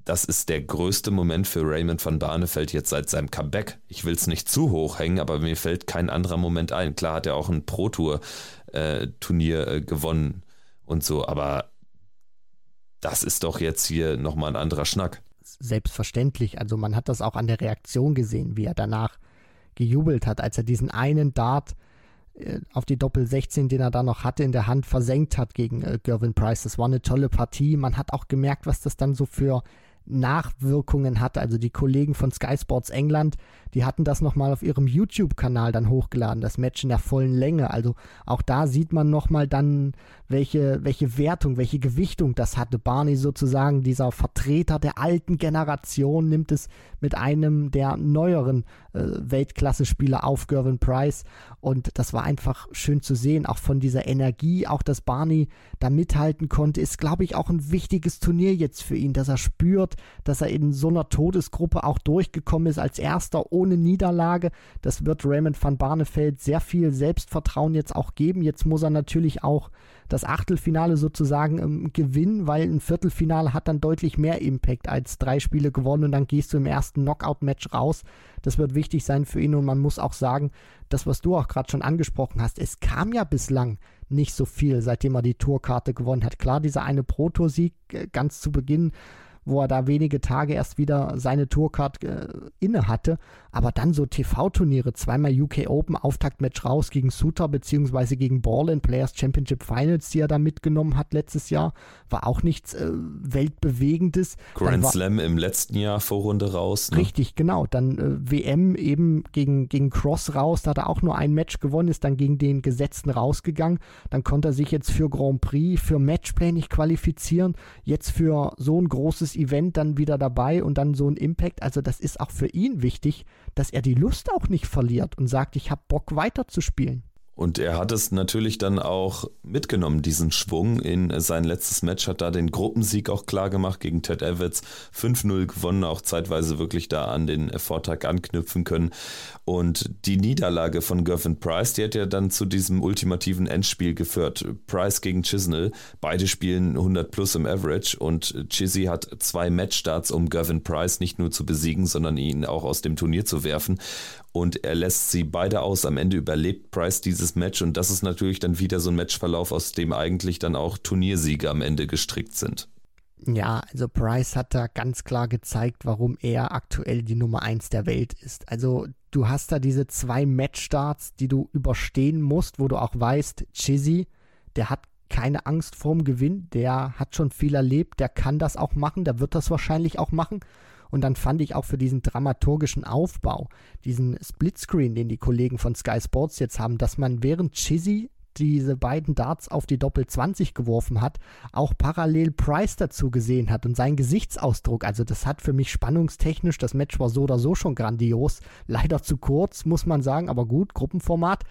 das ist der größte Moment für Raymond van Barneveld jetzt seit seinem Comeback. Ich will es nicht zu hoch hängen, aber mir fällt kein anderer Moment ein. Klar hat er auch ein Pro-Tour-Turnier äh, äh, gewonnen und so, aber das ist doch jetzt hier nochmal ein anderer Schnack. Selbstverständlich. Also man hat das auch an der Reaktion gesehen, wie er danach gejubelt hat, als er diesen einen Dart auf die Doppel 16, den er da noch hatte, in der Hand versenkt hat gegen äh, Gervin Price. Das war eine tolle Partie. Man hat auch gemerkt, was das dann so für Nachwirkungen hatte. Also die Kollegen von Sky Sports England, die hatten das nochmal auf ihrem YouTube-Kanal dann hochgeladen, das Match in der vollen Länge. Also auch da sieht man nochmal dann, welche, welche Wertung, welche Gewichtung das hatte. Barney sozusagen, dieser Vertreter der alten Generation, nimmt es mit einem der neueren äh, Weltklasse-Spieler auf, Gervin Price. Und das war einfach schön zu sehen, auch von dieser Energie, auch dass Barney da mithalten konnte, ist, glaube ich, auch ein wichtiges Turnier jetzt für ihn, dass er spürt, dass er in so einer Todesgruppe auch durchgekommen ist als erster ohne Niederlage. Das wird Raymond van Barneveld sehr viel Selbstvertrauen jetzt auch geben. Jetzt muss er natürlich auch das Achtelfinale sozusagen ähm, gewinnen, weil ein Viertelfinale hat dann deutlich mehr Impact als drei Spiele gewonnen und dann gehst du im ersten Knockout-Match raus. Das wird wichtig sein für ihn und man muss auch sagen, das, was du auch gerade schon angesprochen hast, es kam ja bislang nicht so viel, seitdem er die Tourkarte gewonnen hat. Klar, dieser eine Pro-Tour-Sieg äh, ganz zu Beginn wo er da wenige Tage erst wieder seine Tourcard äh, inne hatte. Aber dann so TV-Turniere, zweimal UK Open, Auftaktmatch raus gegen Suter beziehungsweise gegen Ball in Players Championship Finals, die er da mitgenommen hat letztes Jahr, war auch nichts äh, Weltbewegendes. Grand Slam im letzten Jahr Vorrunde raus. Ne? Richtig, genau. Dann äh, WM eben gegen, gegen Cross raus, da hat er auch nur ein Match gewonnen, ist dann gegen den Gesetzten rausgegangen. Dann konnte er sich jetzt für Grand Prix, für Matchplay nicht qualifizieren. Jetzt für so ein großes Event dann wieder dabei und dann so ein Impact. Also das ist auch für ihn wichtig, dass er die Lust auch nicht verliert und sagt, ich habe Bock weiterzuspielen. Und er hat es natürlich dann auch mitgenommen, diesen Schwung in sein letztes Match, hat da den Gruppensieg auch klar gemacht gegen Ted Evans, 5-0 gewonnen, auch zeitweise wirklich da an den Vortag anknüpfen können. Und die Niederlage von Gervin Price, die hat ja dann zu diesem ultimativen Endspiel geführt. Price gegen Chisnell, beide spielen 100 plus im Average und Chizzy hat zwei Matchstarts, um Gervin Price nicht nur zu besiegen, sondern ihn auch aus dem Turnier zu werfen und er lässt sie beide aus. Am Ende überlebt Price dieses Match und das ist natürlich dann wieder so ein Matchverlauf, aus dem eigentlich dann auch Turniersieger am Ende gestrickt sind. Ja, also Price hat da ganz klar gezeigt, warum er aktuell die Nummer 1 der Welt ist. Also du hast da diese zwei Matchstarts, die du überstehen musst, wo du auch weißt, Chizzy, der hat keine Angst vorm Gewinn, der hat schon viel erlebt, der kann das auch machen, der wird das wahrscheinlich auch machen. Und dann fand ich auch für diesen dramaturgischen Aufbau, diesen Splitscreen, den die Kollegen von Sky Sports jetzt haben, dass man während Chizzy diese beiden Darts auf die Doppel 20 geworfen hat, auch parallel Price dazu gesehen hat und seinen Gesichtsausdruck. Also das hat für mich spannungstechnisch, das Match war so oder so schon grandios. Leider zu kurz, muss man sagen, aber gut, Gruppenformat,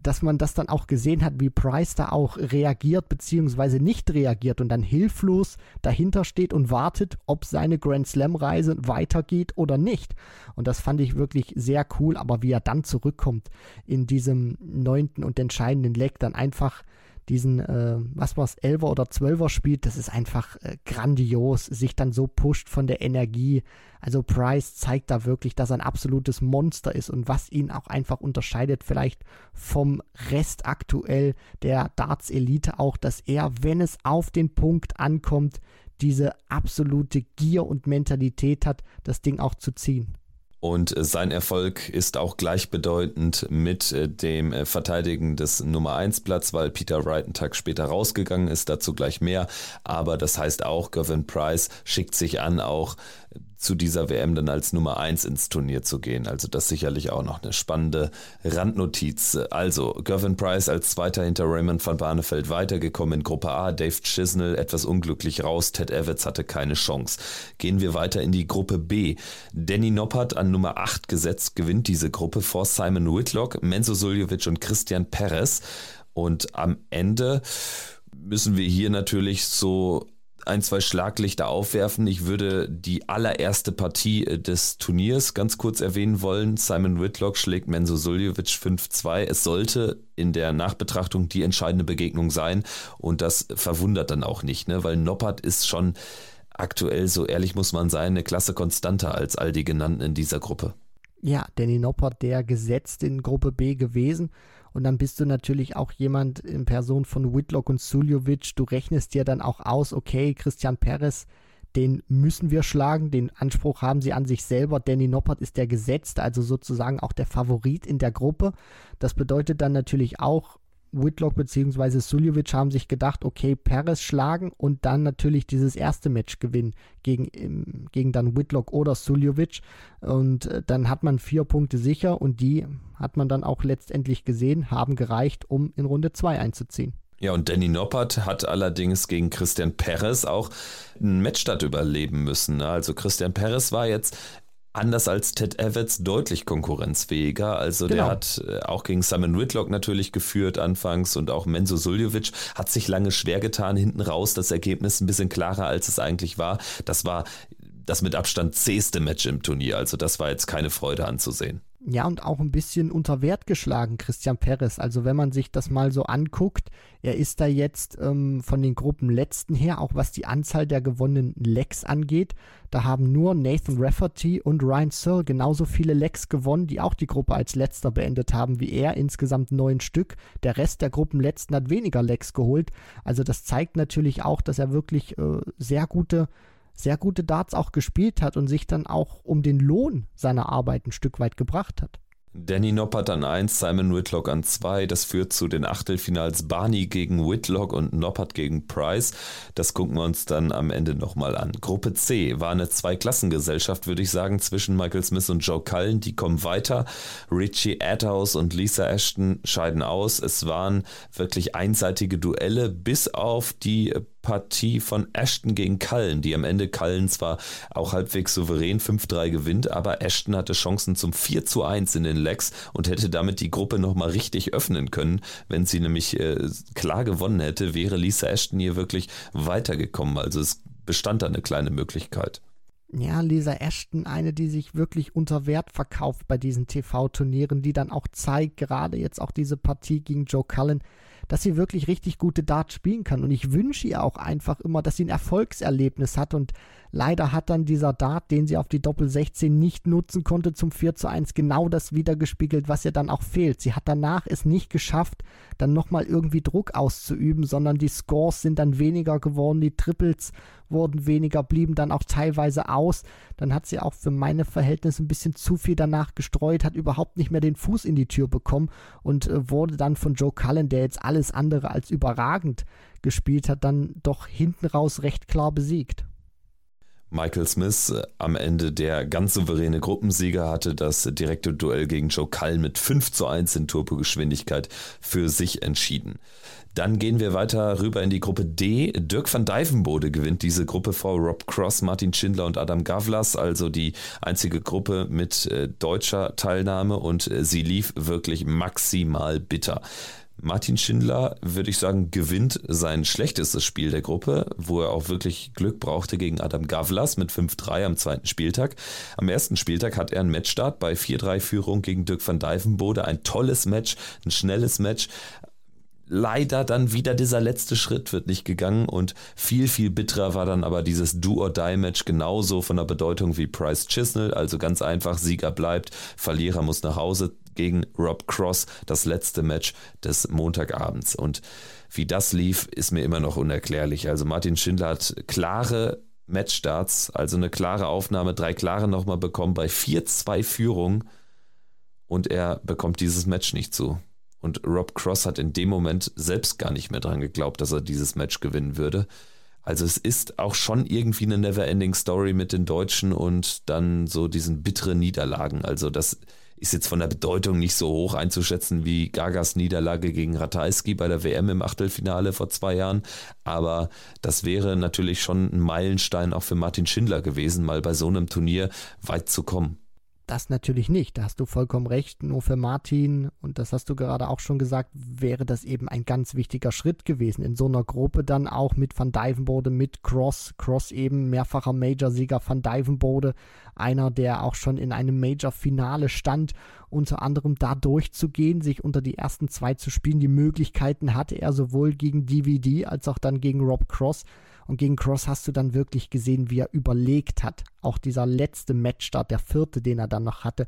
dass man das dann auch gesehen hat, wie Price da auch reagiert bzw. nicht reagiert und dann hilflos dahinter steht und wartet, ob seine Grand Slam Reise weitergeht oder nicht. Und das fand ich wirklich sehr cool, aber wie er dann zurückkommt in diesem neunten und entscheidenden Leck, dann einfach diesen, äh, was war es, Elfer oder Zwölfer spielt, das ist einfach äh, grandios, sich dann so pusht von der Energie. Also Price zeigt da wirklich, dass er ein absolutes Monster ist und was ihn auch einfach unterscheidet, vielleicht vom Rest aktuell der Darts-Elite auch, dass er, wenn es auf den Punkt ankommt, diese absolute Gier und Mentalität hat, das Ding auch zu ziehen. Und sein Erfolg ist auch gleichbedeutend mit äh, dem äh, Verteidigen des Nummer 1 Platz, weil Peter Wright einen Tag später rausgegangen ist, dazu gleich mehr. Aber das heißt auch, Gavin Price schickt sich an, auch zu dieser WM dann als Nummer 1 ins Turnier zu gehen. Also das sicherlich auch noch eine spannende Randnotiz. Also Gervin Price als Zweiter hinter Raymond van Barneveld weitergekommen in Gruppe A. Dave Chisnell etwas unglücklich raus. Ted Evans hatte keine Chance. Gehen wir weiter in die Gruppe B. Danny Noppert an Nummer 8 gesetzt, gewinnt diese Gruppe vor Simon Whitlock, Menzo Suljovic und Christian Perez. Und am Ende müssen wir hier natürlich so ein, zwei Schlaglichter aufwerfen. Ich würde die allererste Partie äh, des Turniers ganz kurz erwähnen wollen. Simon Whitlock schlägt Menzo Suljovic 5-2. Es sollte in der Nachbetrachtung die entscheidende Begegnung sein und das verwundert dann auch nicht, ne? weil Noppert ist schon aktuell, so ehrlich muss man sein, eine Klasse konstanter als all die genannten in dieser Gruppe. Ja, Danny Noppert, der gesetzt in Gruppe B gewesen und dann bist du natürlich auch jemand in Person von Whitlock und Suljovic. Du rechnest dir dann auch aus, okay, Christian Perez, den müssen wir schlagen. Den Anspruch haben sie an sich selber. Danny Noppert ist der Gesetzte, also sozusagen auch der Favorit in der Gruppe. Das bedeutet dann natürlich auch, Whitlock bzw. Suljovic haben sich gedacht, okay, Perez schlagen und dann natürlich dieses erste Match gewinnen gegen, gegen dann Whitlock oder Suljovic. Und äh, dann hat man vier Punkte sicher und die hat man dann auch letztendlich gesehen, haben gereicht, um in Runde 2 einzuziehen. Ja, und Danny Noppert hat allerdings gegen Christian Perez auch einen Matchstart überleben müssen. Ne? Also Christian Perez war jetzt anders als Ted Evans deutlich konkurrenzfähiger. Also genau. der hat äh, auch gegen Simon Whitlock natürlich geführt anfangs und auch Menzo Suljovic hat sich lange schwer getan. Hinten raus das Ergebnis ein bisschen klarer, als es eigentlich war. Das war das mit Abstand zähste Match im Turnier. Also das war jetzt keine Freude anzusehen. Ja, und auch ein bisschen unter Wert geschlagen, Christian Perez. Also wenn man sich das mal so anguckt, er ist da jetzt ähm, von den Gruppenletzten her, auch was die Anzahl der gewonnenen Lecks angeht, da haben nur Nathan Rafferty und Ryan Searle genauso viele Lecks gewonnen, die auch die Gruppe als letzter beendet haben wie er, insgesamt neun Stück. Der Rest der Gruppenletzten hat weniger Lecks geholt. Also das zeigt natürlich auch, dass er wirklich äh, sehr gute sehr gute Darts auch gespielt hat und sich dann auch um den Lohn seiner Arbeit ein Stück weit gebracht hat. Danny Noppert an 1, Simon Whitlock an 2. Das führt zu den Achtelfinals Barney gegen Whitlock und Noppert gegen Price. Das gucken wir uns dann am Ende nochmal an. Gruppe C war eine Zweiklassengesellschaft, würde ich sagen, zwischen Michael Smith und Joe Cullen. Die kommen weiter. Richie Adhouse und Lisa Ashton scheiden aus. Es waren wirklich einseitige Duelle, bis auf die Partie von Ashton gegen Cullen, die am Ende Cullen zwar auch halbwegs souverän 5-3 gewinnt, aber Ashton hatte Chancen zum 4 zu 1 in den Legs und hätte damit die Gruppe nochmal richtig öffnen können. Wenn sie nämlich äh, klar gewonnen hätte, wäre Lisa Ashton hier wirklich weitergekommen. Also es bestand da eine kleine Möglichkeit. Ja, Lisa Ashton, eine, die sich wirklich unter Wert verkauft bei diesen TV-Turnieren, die dann auch zeigt, gerade jetzt auch diese Partie gegen Joe Cullen, dass sie wirklich richtig gute Darts spielen kann. Und ich wünsche ihr auch einfach immer, dass sie ein Erfolgserlebnis hat. Und leider hat dann dieser Dart, den sie auf die Doppel 16 nicht nutzen konnte, zum 4 zu 1 genau das wiedergespiegelt, was ihr dann auch fehlt. Sie hat danach es nicht geschafft, dann nochmal irgendwie Druck auszuüben, sondern die Scores sind dann weniger geworden, die Triples wurden weniger, blieben dann auch teilweise aus. Dann hat sie auch für meine Verhältnisse ein bisschen zu viel danach gestreut, hat überhaupt nicht mehr den Fuß in die Tür bekommen und äh, wurde dann von Joe Cullen, der jetzt alles andere als überragend gespielt hat, dann doch hinten raus recht klar besiegt. Michael Smith äh, am Ende der ganz souveräne Gruppensieger hatte das direkte Duell gegen Joe Cullen mit 5 zu 1 in Turbogeschwindigkeit für sich entschieden. Dann gehen wir weiter rüber in die Gruppe D. Dirk van Dijvenbode gewinnt diese Gruppe vor Rob Cross, Martin Schindler und Adam Gavlas, also die einzige Gruppe mit äh, deutscher Teilnahme und äh, sie lief wirklich maximal bitter. Martin Schindler, würde ich sagen, gewinnt sein schlechtestes Spiel der Gruppe, wo er auch wirklich Glück brauchte gegen Adam Gavlas mit 5-3 am zweiten Spieltag. Am ersten Spieltag hat er einen Matchstart bei 4-3-Führung gegen Dirk van Dijvenbode. Ein tolles Match, ein schnelles Match. Leider dann wieder dieser letzte Schritt wird nicht gegangen und viel, viel bitterer war dann aber dieses Do-or-Die-Match genauso von der Bedeutung wie Price Chisnell. Also ganz einfach, Sieger bleibt, Verlierer muss nach Hause gegen Rob Cross, das letzte Match des Montagabends. Und wie das lief, ist mir immer noch unerklärlich. Also Martin Schindler hat klare Matchstarts, also eine klare Aufnahme, drei klare nochmal bekommen bei 4-2 Führung und er bekommt dieses Match nicht zu. Und Rob Cross hat in dem Moment selbst gar nicht mehr dran geglaubt, dass er dieses Match gewinnen würde. Also es ist auch schon irgendwie eine never-ending Story mit den Deutschen und dann so diesen bitteren Niederlagen. Also das ist jetzt von der Bedeutung nicht so hoch einzuschätzen wie Gagas Niederlage gegen Ratajski bei der WM im Achtelfinale vor zwei Jahren. Aber das wäre natürlich schon ein Meilenstein auch für Martin Schindler gewesen, mal bei so einem Turnier weit zu kommen. Das natürlich nicht, da hast du vollkommen recht. Nur für Martin, und das hast du gerade auch schon gesagt, wäre das eben ein ganz wichtiger Schritt gewesen. In so einer Gruppe dann auch mit Van Dijvenbode, mit Cross, Cross eben mehrfacher Major-Sieger Van Dijvenbode, einer, der auch schon in einem Major-Finale stand, unter anderem da durchzugehen, sich unter die ersten zwei zu spielen. Die Möglichkeiten hatte er sowohl gegen DVD als auch dann gegen Rob Cross. Und gegen Cross hast du dann wirklich gesehen, wie er überlegt hat. Auch dieser letzte Matchstart, der vierte, den er dann noch hatte,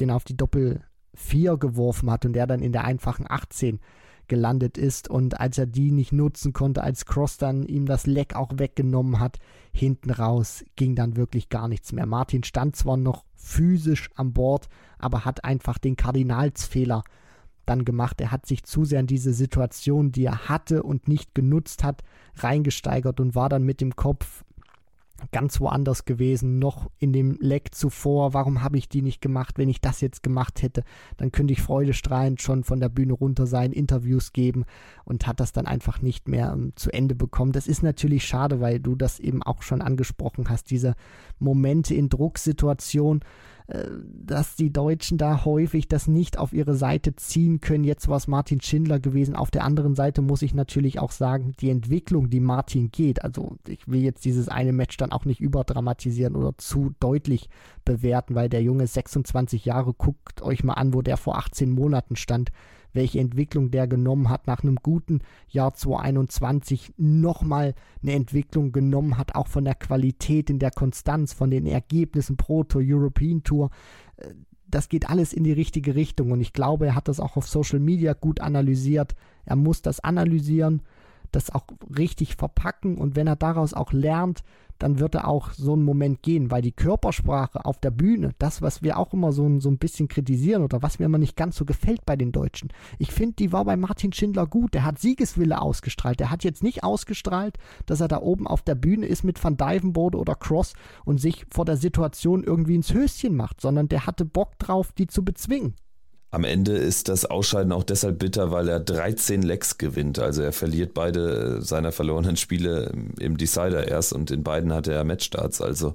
den er auf die Doppel 4 geworfen hat und der dann in der einfachen 18 gelandet ist und als er die nicht nutzen konnte, als Cross dann ihm das Leck auch weggenommen hat, hinten raus ging dann wirklich gar nichts mehr. Martin stand zwar noch physisch an Bord, aber hat einfach den Kardinalsfehler dann gemacht. Er hat sich zu sehr in diese Situation, die er hatte und nicht genutzt hat, reingesteigert und war dann mit dem Kopf ganz woanders gewesen, noch in dem Leck zuvor. Warum habe ich die nicht gemacht? Wenn ich das jetzt gemacht hätte, dann könnte ich freudestrahlend schon von der Bühne runter sein, Interviews geben und hat das dann einfach nicht mehr um, ähm, zu Ende bekommen. Das ist natürlich schade, weil du das eben auch schon angesprochen hast, diese Momente in Drucksituationen dass die Deutschen da häufig das nicht auf ihre Seite ziehen können. Jetzt war es Martin Schindler gewesen. Auf der anderen Seite muss ich natürlich auch sagen, die Entwicklung, die Martin geht, also ich will jetzt dieses eine Match dann auch nicht überdramatisieren oder zu deutlich bewerten, weil der Junge 26 Jahre, guckt euch mal an, wo der vor 18 Monaten stand welche Entwicklung der genommen hat, nach einem guten Jahr 2021 nochmal eine Entwicklung genommen hat, auch von der Qualität in der Konstanz, von den Ergebnissen Pro Tour, European Tour. Äh, das geht alles in die richtige Richtung und ich glaube, er hat das auch auf Social Media gut analysiert. Er muss das analysieren, das auch richtig verpacken und wenn er daraus auch lernt, dann wird er auch so einen Moment gehen, weil die Körpersprache auf der Bühne, das, was wir auch immer so, so ein bisschen kritisieren oder was mir immer nicht ganz so gefällt bei den Deutschen, ich finde, die war bei Martin Schindler gut. Der hat Siegeswille ausgestrahlt. Der hat jetzt nicht ausgestrahlt, dass er da oben auf der Bühne ist mit Van Dyvenbode oder Cross und sich vor der Situation irgendwie ins Höschen macht, sondern der hatte Bock drauf, die zu bezwingen. Am Ende ist das Ausscheiden auch deshalb bitter, weil er 13 Lecks gewinnt. Also er verliert beide seiner verlorenen Spiele im Decider erst und in beiden hat er Matchstarts. Also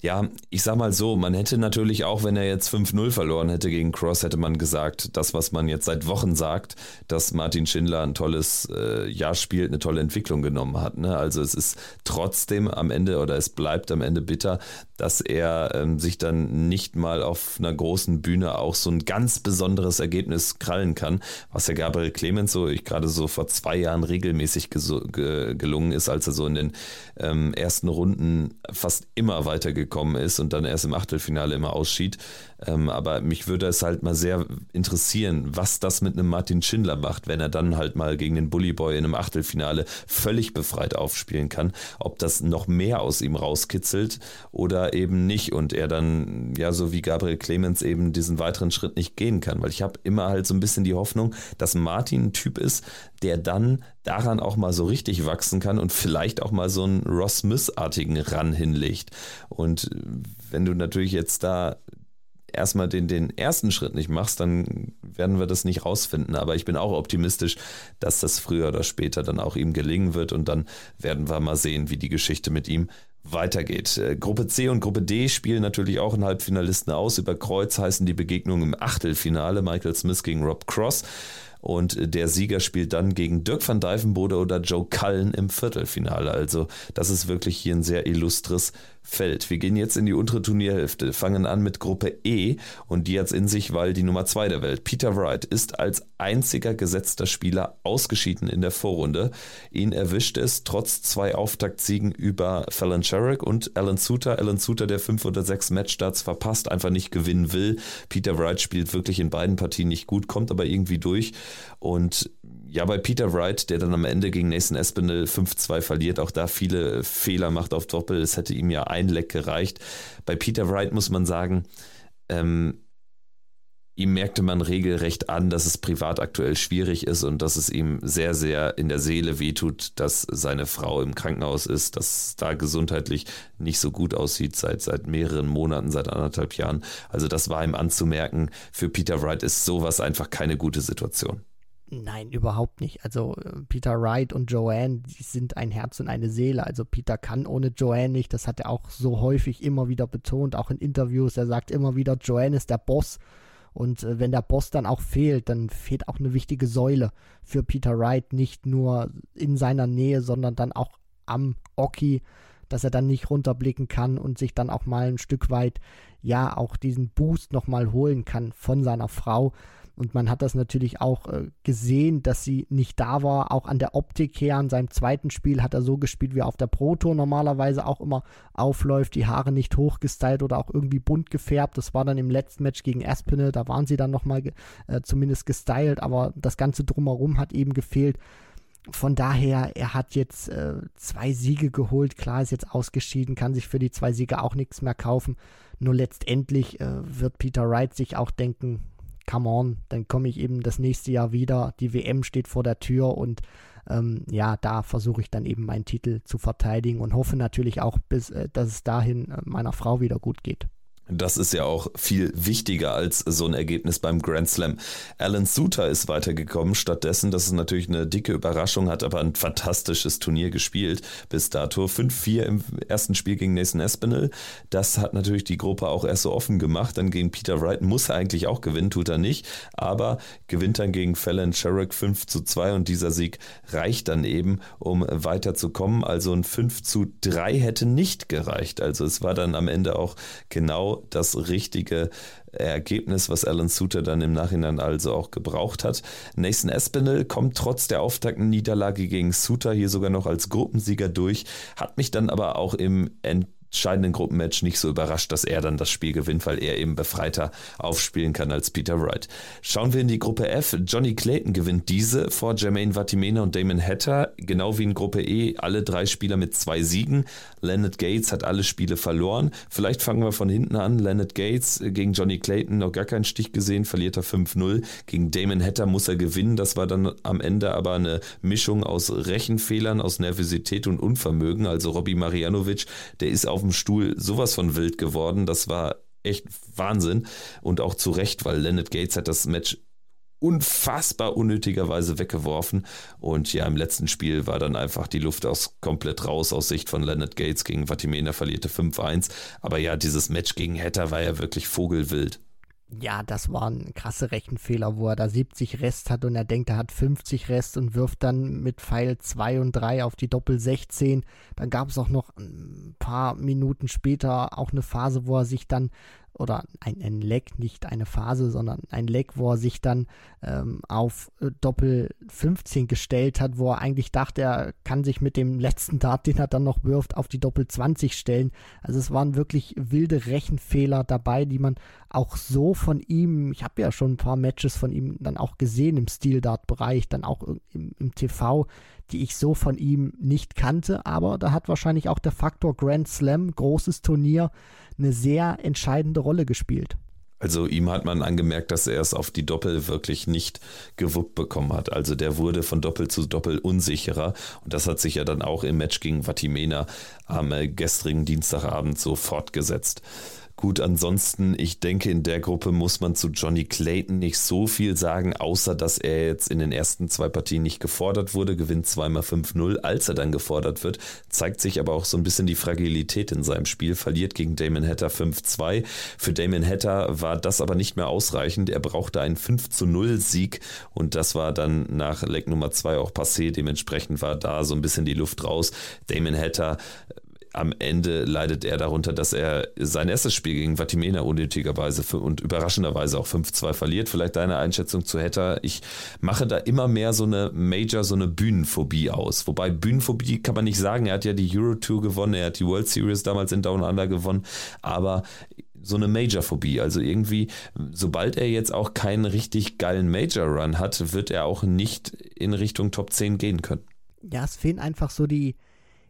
ja, ich sag mal so, man hätte natürlich auch, wenn er jetzt 5-0 verloren hätte gegen Cross, hätte man gesagt, das, was man jetzt seit Wochen sagt, dass Martin Schindler ein tolles äh, Jahr spielt, eine tolle Entwicklung genommen hat. Ne? Also es ist trotzdem am Ende oder es bleibt am Ende bitter, dass er ähm, sich dann nicht mal auf einer großen Bühne auch so ein ganz besonderes Ergebnis krallen kann, was ja Gabriel Clemens so, ich gerade so vor zwei Jahren regelmäßig ge gelungen ist, als er so in den ähm, ersten Runden fast immer weitergekommen gekommen ist und dann erst im Achtelfinale immer ausschied. Ähm, aber mich würde es halt mal sehr interessieren, was das mit einem Martin Schindler macht, wenn er dann halt mal gegen den Bully Boy in einem Achtelfinale völlig befreit aufspielen kann. Ob das noch mehr aus ihm rauskitzelt oder eben nicht und er dann, ja, so wie Gabriel Clemens eben diesen weiteren Schritt nicht gehen kann. Weil ich habe immer halt so ein bisschen die Hoffnung, dass Martin ein Typ ist, der dann daran auch mal so richtig wachsen kann und vielleicht auch mal so einen Ross Smith-artigen Ran hinlegt. Und wenn du natürlich jetzt da erstmal den, den ersten Schritt nicht machst, dann werden wir das nicht rausfinden. Aber ich bin auch optimistisch, dass das früher oder später dann auch ihm gelingen wird und dann werden wir mal sehen, wie die Geschichte mit ihm weitergeht. Äh, Gruppe C und Gruppe D spielen natürlich auch einen Halbfinalisten aus. Über Kreuz heißen die Begegnungen im Achtelfinale Michael Smith gegen Rob Cross und der Sieger spielt dann gegen Dirk van Dijvenbode oder Joe Cullen im Viertelfinale. Also das ist wirklich hier ein sehr illustres Feld. Wir gehen jetzt in die untere Turnierhälfte, fangen an mit Gruppe E und die hat in sich, weil die Nummer 2 der Welt, Peter Wright, ist als einziger gesetzter Spieler ausgeschieden in der Vorrunde. Ihn erwischt es trotz zwei Auftaktsiegen über Fallon Sherrick und Alan Suter. Alan Suter, der fünf oder sechs Matchstarts verpasst, einfach nicht gewinnen will. Peter Wright spielt wirklich in beiden Partien nicht gut, kommt aber irgendwie durch und ja, bei Peter Wright, der dann am Ende gegen Nathan Espinel 5-2 verliert, auch da viele Fehler macht auf Doppel. Es hätte ihm ja ein Leck gereicht. Bei Peter Wright muss man sagen, ähm, ihm merkte man regelrecht an, dass es privat aktuell schwierig ist und dass es ihm sehr, sehr in der Seele wehtut, dass seine Frau im Krankenhaus ist, dass da gesundheitlich nicht so gut aussieht seit, seit mehreren Monaten, seit anderthalb Jahren. Also das war ihm anzumerken. Für Peter Wright ist sowas einfach keine gute Situation. Nein, überhaupt nicht. Also äh, Peter Wright und Joanne, die sind ein Herz und eine Seele. Also Peter kann ohne Joanne nicht. Das hat er auch so häufig immer wieder betont, auch in Interviews. Er sagt immer wieder, Joanne ist der Boss. Und äh, wenn der Boss dann auch fehlt, dann fehlt auch eine wichtige Säule für Peter Wright, nicht nur in seiner Nähe, sondern dann auch am Oki, dass er dann nicht runterblicken kann und sich dann auch mal ein Stück weit, ja, auch diesen Boost nochmal holen kann von seiner Frau Und man hat das natürlich auch äh, gesehen, dass sie nicht da war, auch an der Optik her. In seinem zweiten Spiel hat er so gespielt, wie er auf der Pro Tour normalerweise auch immer aufläuft, die Haare nicht hochgestylt oder auch irgendwie bunt gefärbt. Das war dann im letzten Match gegen Aspinall, da waren sie dann nochmal äh, zumindest gestylt, aber das Ganze drumherum hat eben gefehlt von daher, er hat jetzt äh, zwei Siege geholt. Klar, ist jetzt ausgeschieden, kann sich für die zwei Siege auch nichts mehr kaufen. Nur letztendlich äh, wird Peter Wright sich auch denken, come on, dann komme ich eben das nächste Jahr wieder. Die WM steht vor der Tür und ähm, ja, da versuche ich dann eben meinen Titel zu verteidigen und hoffe natürlich auch, bis, äh, dass es dahin äh, meiner Frau wieder gut geht. Das ist ja auch viel wichtiger als so ein Ergebnis beim Grand Slam. Alan Suter ist weitergekommen. Stattdessen, das ist natürlich eine dicke Überraschung, hat aber ein fantastisches Turnier gespielt bis dato. 5-4 im ersten Spiel gegen Nathan Espinel. Das hat natürlich die Gruppe auch erst so offen gemacht. Dann gegen Peter Wright muss er eigentlich auch gewinnen, tut er nicht. Aber gewinnt dann gegen Fallon Sherrick 5 zu 2 und dieser Sieg reicht dann eben, um weiterzukommen. Also ein 5 zu 3 hätte nicht gereicht. Also es war dann am Ende auch genau das richtige Ergebnis, was Alan Suter dann im Nachhinein also auch gebraucht hat. Nathan Espinel kommt trotz der Auftaktniederlage gegen Suter hier sogar noch als Gruppensieger durch, hat mich dann aber auch im End entscheidenden Gruppenmatch nicht so überrascht, dass er dann das Spiel gewinnt, weil er eben befreiter aufspielen kann als Peter Wright. Schauen wir in die Gruppe F. Johnny Clayton gewinnt diese vor Jermaine Vatimena und Damon Hatter, genau wie in Gruppe E, alle drei Spieler mit zwei Siegen. Leonard Gates hat alle Spiele verloren. Vielleicht fangen wir von hinten an. Leonard Gates gegen Johnny Clayton noch gar keinen Stich gesehen, verliert er 5-0. Gegen Damon Hatter muss er gewinnen. Das war dann am Ende aber eine Mischung aus Rechenfehlern, aus Nervosität und Unvermögen. Also Robbie Marianovic, der ist auf dem Stuhl sowas von wild geworden. Das war echt Wahnsinn. Und auch zu Recht, weil Leonard Gates hat das Match unfassbar unnötigerweise weggeworfen. Und ja, im letzten Spiel war dann einfach die Luft aus komplett raus aus Sicht von Leonard Gates gegen Vatimena, verlierte 5-1. Aber ja, dieses Match gegen Hatter war ja wirklich vogelwild. Ja, das war ein krasser Rechenfehler, wo er da 70 Rest hat und er denkt, er hat 50 Rest und wirft dann mit Pfeil 2 und 3 auf die Doppel 16. Dann gab es auch noch ein paar Minuten später auch eine Phase, wo er sich dann oder ein, ein Leck, nicht eine Phase, sondern ein Leck, wo er sich dann ähm, auf äh, Doppel 15 gestellt hat, wo er eigentlich dachte, er kann sich mit dem letzten Dart, den er dann noch wirft, auf die Doppel 20 stellen. Also es waren wirklich wilde Rechenfehler dabei, die man auch so von ihm, ich habe ja schon ein paar Matches von ihm dann auch gesehen im Stil-Dart-Bereich, dann auch im, im TV, die ich so von ihm nicht kannte, aber da hat wahrscheinlich auch der Faktor Grand Slam, großes Turnier, eine sehr entscheidende Rolle gespielt. Also ihm hat man angemerkt, dass er es auf die Doppel wirklich nicht gewuppt bekommen hat. Also der wurde von Doppel zu Doppel unsicherer und das hat sich ja dann auch im Match gegen Vatimena am gestrigen Dienstagabend so fortgesetzt. Gut, ansonsten, ich denke, in der Gruppe muss man zu Johnny Clayton nicht so viel sagen, außer dass er jetzt in den ersten zwei Partien nicht gefordert wurde, gewinnt zweimal 5-0. Als er dann gefordert wird, zeigt sich aber auch so ein bisschen die Fragilität in seinem Spiel, verliert gegen Damon Hatter 5-2. Für Damon Hatter war das aber nicht mehr ausreichend. Er brauchte einen 5-0-Sieg und das war dann nach Leck Nummer 2 auch passé. Dementsprechend war da so ein bisschen die Luft raus. Damon Hatter am Ende leidet er darunter, dass er sein erstes Spiel gegen Vatimena unnötigerweise und überraschenderweise auch 5-2 verliert. Vielleicht deine Einschätzung zu Hatter. Ich mache da immer mehr so eine Major, so eine Bühnenphobie aus. Wobei Bühnenphobie kann man nicht sagen. Er hat ja die Euro Tour gewonnen, er hat die World Series damals in Down Under gewonnen, aber so eine Major-Phobie. Also irgendwie, sobald er jetzt auch keinen richtig geilen Major-Run hat, wird er auch nicht in Richtung Top 10 gehen können. Ja, es fehlen einfach so die,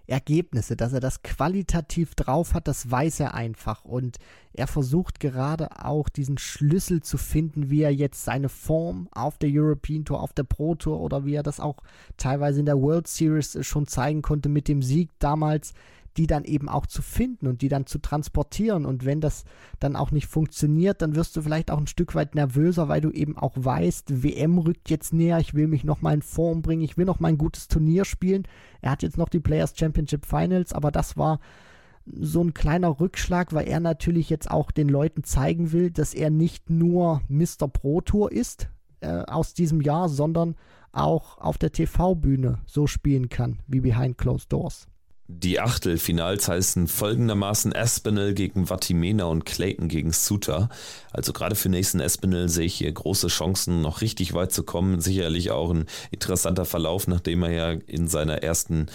Ergebnisse, dass er das qualitativ drauf hat, das weiß er einfach. Und er versucht gerade auch diesen Schlüssel zu finden, wie er jetzt seine Form auf der European Tour, auf der Pro Tour oder wie er das auch teilweise in der World Series schon zeigen konnte mit dem Sieg damals die dann eben auch zu finden und die dann zu transportieren. Und wenn das dann auch nicht funktioniert, dann wirst du vielleicht auch ein Stück weit nervöser, weil du eben auch weißt, WM rückt jetzt näher, ich will mich nochmal in Form bringen, ich will noch mal ein gutes Turnier spielen. Er hat jetzt noch die Players Championship Finals, aber das war so ein kleiner Rückschlag, weil er natürlich jetzt auch den Leuten zeigen will, dass er nicht nur Mr. Pro Tour ist äh, aus diesem Jahr, sondern auch auf der TV-Bühne so spielen kann wie Behind Closed Doors. Die Achtelfinals heißen folgendermaßen Aspinall gegen Vatimena und Clayton gegen Suter. Also gerade für nächsten Aspinall sehe ich hier große Chancen, noch richtig weit zu kommen. Sicherlich auch ein interessanter Verlauf, nachdem er ja in seiner ersten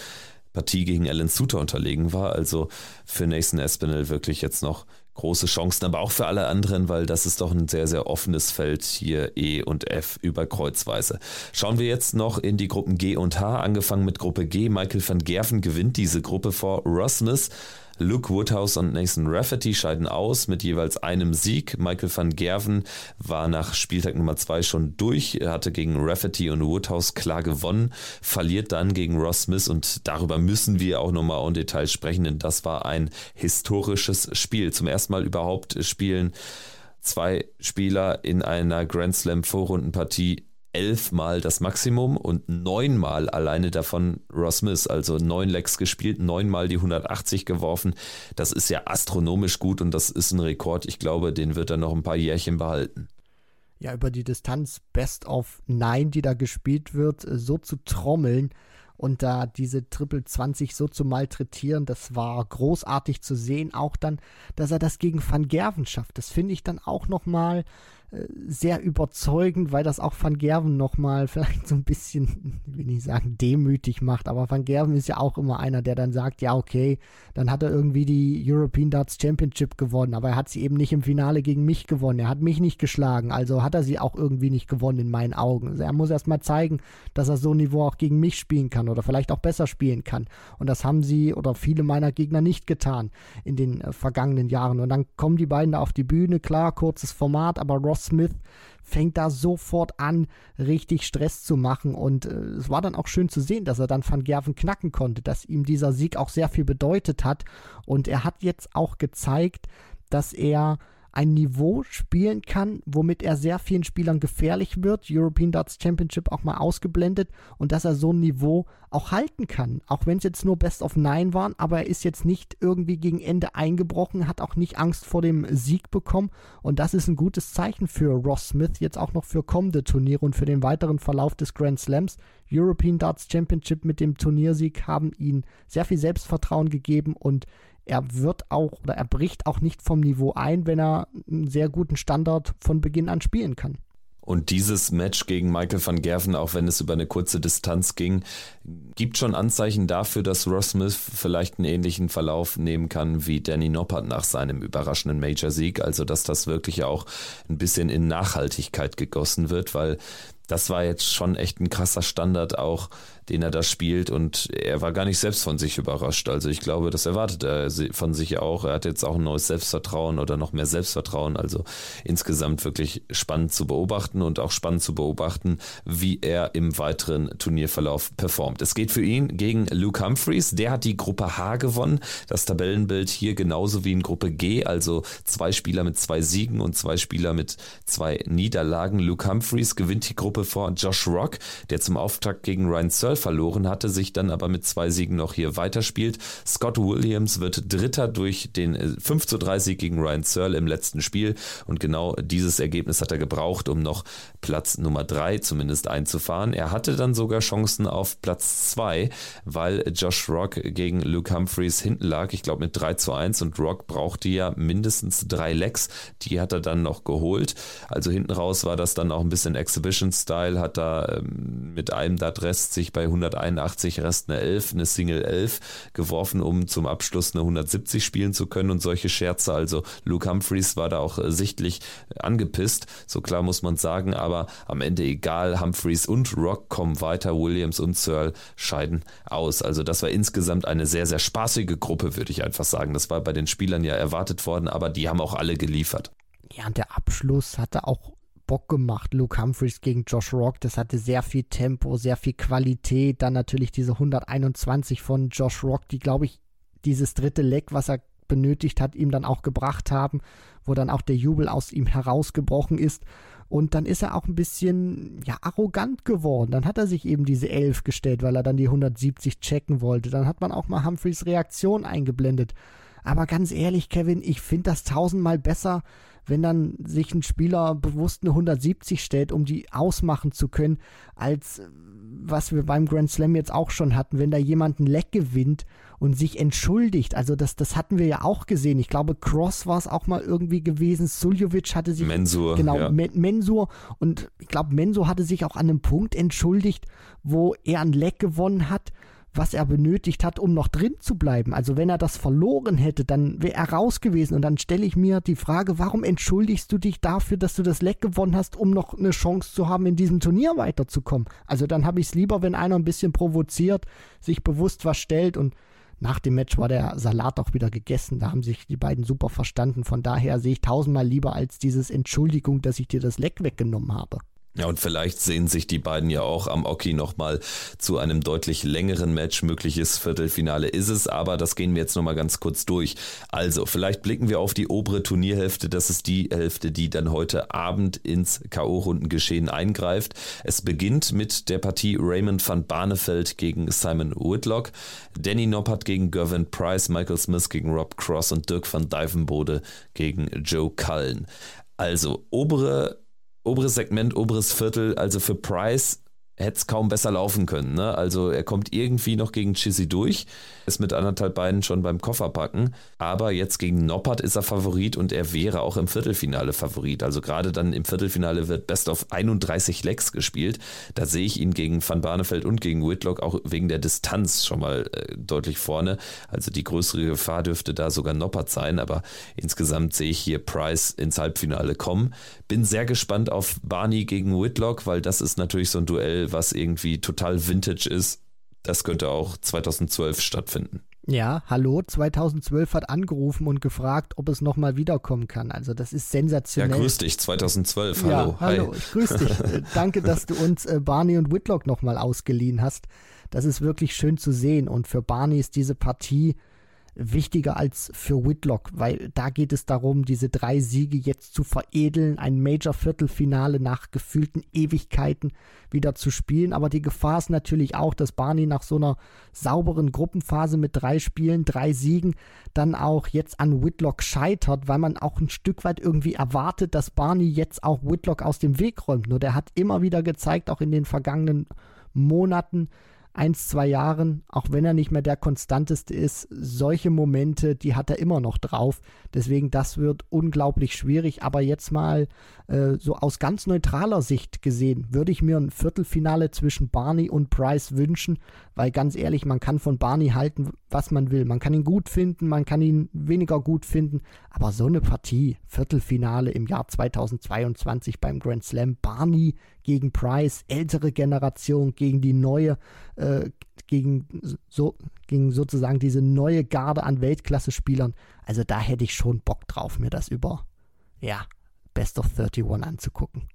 Partie gegen Alan Suter unterlegen war. Also für Nathan Espinel wirklich jetzt noch große Chancen, aber auch für alle anderen, weil das ist doch ein sehr, sehr offenes Feld hier E und F über Kreuzweise. Schauen wir jetzt noch in die Gruppen G und H, angefangen mit Gruppe G. Michael van Gerven gewinnt diese Gruppe vor Smith. Luke Woodhouse und Nathan Rafferty scheiden aus mit jeweils einem Sieg. Michael van Gerven war nach Spieltag Nummer 2 schon durch. Er hatte gegen Rafferty und Woodhouse klar gewonnen, verliert dann gegen Ross Smith und darüber müssen wir auch nochmal im Detail sprechen, denn das war ein historisches Spiel. Zum ersten Mal überhaupt spielen zwei Spieler in einer Grand Slam Vorrundenpartie elfmal das Maximum und neunmal alleine davon Ross Smith, also neun Lecks gespielt, neunmal die 180 geworfen. Das ist ja astronomisch gut und das ist ein Rekord. Ich glaube, den wird er noch ein paar Jährchen behalten. Ja, über die Distanz Best of Nine, die da gespielt wird, so zu trommeln und da diese Triple 20 so zu malträtieren, das war großartig zu sehen. Auch dann, dass er das gegen Van Gerven schafft. Das finde ich dann auch nochmal sehr überzeugend, weil das auch Van Gerven nochmal (laughs) vielleicht so ein bisschen, will nicht sagen demütig macht, aber Van Gerven ist ja auch immer einer, der dann sagt, ja okay, dann hat er irgendwie die European Darts Championship gewonnen, aber er hat sie eben nicht im Finale gegen mich gewonnen, er hat mich nicht geschlagen, also hat er sie auch irgendwie nicht gewonnen in meinen Augen. Also er muss erstmal zeigen, dass er so ein Niveau auch gegen mich spielen kann oder vielleicht auch besser spielen kann. Und das haben sie oder viele meiner Gegner nicht getan in den äh, vergangenen Jahren. Und dann kommen die beiden da auf die Bühne, klar, kurzes Format, aber Ross Smith fängt da sofort an, richtig Stress zu machen. Und äh, es war dann auch schön zu sehen, dass er dann Van Gerven knacken konnte, dass ihm dieser Sieg auch sehr viel bedeutet hat. Und er hat jetzt auch gezeigt, dass er ein Niveau spielen kann, womit er sehr vielen Spielern gefährlich wird. European Darts Championship auch mal ausgeblendet und dass er so ein Niveau auch halten kann. Auch wenn es jetzt nur Best of Nine waren, aber er ist jetzt nicht irgendwie gegen Ende eingebrochen, hat auch nicht Angst vor dem Sieg bekommen und das ist ein gutes Zeichen für Ross Smith, jetzt auch noch für kommende Turniere und für den weiteren Verlauf des Grand Slams. European Darts Championship mit dem Turniersieg haben ihn sehr viel Selbstvertrauen gegeben und er wird auch oder er bricht auch nicht vom Niveau ein, wenn er einen sehr guten Standard von Beginn an spielen kann. Und dieses Match gegen Michael van Gerven, auch wenn es über eine kurze Distanz ging, gibt schon Anzeichen dafür, dass Ross Smith vielleicht einen ähnlichen Verlauf nehmen kann wie Danny Noppert nach seinem überraschenden Major-Sieg. Also, dass das wirklich auch ein bisschen in Nachhaltigkeit gegossen wird, weil das war jetzt schon echt ein krasser Standard auch, den er da spielt und er war gar nicht selbst von sich überrascht. Also ich glaube, das erwartet er von sich auch. Er hat jetzt auch ein neues Selbstvertrauen oder noch mehr Selbstvertrauen. Also insgesamt wirklich spannend zu beobachten und auch spannend zu beobachten, wie er im weiteren Turnierverlauf performt. Es geht für ihn gegen Luke Humphreys. Der hat die Gruppe H gewonnen. Das Tabellenbild hier genauso wie in Gruppe G, also zwei Spieler mit zwei Siegen und zwei Spieler mit zwei Niederlagen. Luke Humphreys gewinnt die Gruppe vor Josh Rock, der zum Auftakt gegen Ryan Searle verloren hatte, sich dann aber mit zwei Siegen noch hier weiterspielt. Scott Williams wird Dritter durch den 5 äh, zu 3 Sieg gegen Ryan Searle im letzten Spiel und genau dieses Ergebnis hat er gebraucht, um noch Platz Nummer 3 zumindest einzufahren. Er hatte dann sogar Chancen auf Platz 2, weil Josh Rock gegen Luke Humphreys hinten lag, ich glaube mit 3 zu 1 und Rock brauchte ja mindestens drei Lecks, die hat er dann noch geholt. Also hinten raus war das dann auch ein bisschen Exhibitions Style hat da ähm, mit einem Dart-Rest sich bei 181 Rest eine 11, eine Single 11 geworfen, um zum Abschluss eine 170 spielen zu können und solche Scherze. Also Luke Humphreys war da auch äh, sichtlich angepisst, so klar muss man sagen, aber am Ende egal, Humphreys und Rock kommen weiter, Williams und Searle scheiden aus. Also das war insgesamt eine sehr, sehr spaßige Gruppe, würde ich einfach sagen. Das war bei den Spielern ja erwartet worden, aber die haben auch alle geliefert. Ja, und der Abschluss hatte auch Bock gemacht. Luke Humphreys gegen Josh Rock, das hatte sehr viel Tempo, sehr viel Qualität. Dann natürlich diese 121 von Josh Rock, die, glaube ich, dieses dritte Leck, was er benötigt hat, ihm dann auch gebracht haben, wo dann auch der Jubel aus ihm herausgebrochen ist. Und dann ist er auch ein bisschen, ja, arrogant geworden. Dann hat er sich eben diese 11 gestellt, weil er dann die 170 checken wollte. Dann hat man auch mal Humphreys Reaktion eingeblendet. Aber ganz ehrlich, Kevin, ich finde das tausendmal besser, wenn dann sich ein Spieler bewusst eine 170 stellt, um die ausmachen zu können, als was wir beim Grand Slam jetzt auch schon hatten, wenn da jemand ein Leck gewinnt und sich entschuldigt. Also das, das hatten wir ja auch gesehen. Ich glaube, Cross war es auch mal irgendwie gewesen. Suljovic hatte sich. Mensur. Genau, ja. Mensur. Und ich glaube, Mensur hatte sich auch an einem Punkt entschuldigt, wo er ein Leck gewonnen hat was er benötigt hat, um noch drin zu bleiben. Also wenn er das verloren hätte, dann wäre er raus gewesen. Und dann stelle ich mir die Frage, warum entschuldigst du dich dafür, dass du das Leck gewonnen hast, um noch eine Chance zu haben, in diesem Turnier weiterzukommen? Also dann habe ich es lieber, wenn einer ein bisschen provoziert, sich bewusst was stellt und nach dem Match war der Salat auch wieder gegessen. Da haben sich die beiden super verstanden. Von daher sehe ich tausendmal lieber als dieses Entschuldigung, dass ich dir das Leck weggenommen habe. Ja, und vielleicht sehen sich die beiden ja auch am Oki nochmal zu einem deutlich längeren Match. Mögliches Viertelfinale ist es, aber das gehen wir jetzt nochmal ganz kurz durch. Also, vielleicht blicken wir auf die obere Turnierhälfte. Das ist die Hälfte, die dann heute Abend ins K.O.-Rundengeschehen eingreift. Es beginnt mit der Partie Raymond van Barneveld gegen Simon Whitlock, Danny Noppert gegen Gervin Price, Michael Smith gegen Rob Cross und Dirk van Dijvenbode gegen Joe Cullen. Also, obere oberes Segment, oberes Viertel, also für Price hätte es kaum besser laufen können. Ne? Also er kommt irgendwie noch gegen Chizzy durch, ist mit anderthalb Beinen schon beim Kofferpacken, aber jetzt gegen Noppert ist er Favorit und er wäre auch im Viertelfinale Favorit. Also gerade dann im Viertelfinale wird Best of 31 Lecks gespielt. Da sehe ich ihn gegen Van Barneveld und gegen Whitlock auch wegen der Distanz schon mal äh, deutlich vorne. Also die größere Gefahr dürfte da sogar Noppert sein, aber insgesamt sehe ich hier Price ins Halbfinale kommen. Bin sehr gespannt auf Barney gegen Whitlock, weil das ist natürlich so ein Duell, was irgendwie total vintage ist. Das könnte auch 2012 stattfinden. Ja, hallo, 2012 hat angerufen und gefragt, ob es nochmal wiederkommen kann. Also das ist sensationell. Ja, grüß dich, 2012, hallo. Ja, hallo, Hi. ich grüß dich. (laughs) Danke, dass du uns äh, Barney und Whitlock nochmal ausgeliehen hast. Das ist wirklich schön zu sehen und für Barney ist diese Partie wichtiger als für Whitlock, weil da geht es darum, diese drei Siege jetzt zu veredeln, ein Major-Viertelfinale nach gefühlten Ewigkeiten wieder zu spielen. Aber die Gefahr ist natürlich auch, dass Barney nach so einer sauberen Gruppenphase mit drei Spielen, drei Siegen, dann auch jetzt an Whitlock scheitert, weil man auch ein Stück weit irgendwie erwartet, dass Barney jetzt auch Whitlock aus dem Weg räumt. Nur der hat immer wieder gezeigt, auch in den vergangenen Monaten, eins, zwei Jahren, auch wenn er nicht mehr der konstanteste ist, solche Momente, die hat er immer noch drauf. Deswegen, das wird unglaublich schwierig. Aber jetzt mal äh, so aus ganz neutraler Sicht gesehen, würde ich mir ein Viertelfinale zwischen Barney und Price wünschen, weil ganz ehrlich, man kann von Barney halten, was man will. Man kann ihn gut finden, man kann ihn weniger gut finden. Aber so eine Partie, Viertelfinale im Jahr 2022 beim Grand Slam, Barney gegen Price, ältere Generation gegen die neue, äh, gegen, so, gegen sozusagen diese neue Garde an Weltklasse-Spielern. Also da hätte ich schon Bock drauf, mir das über, ja, Best of 31 anzugucken.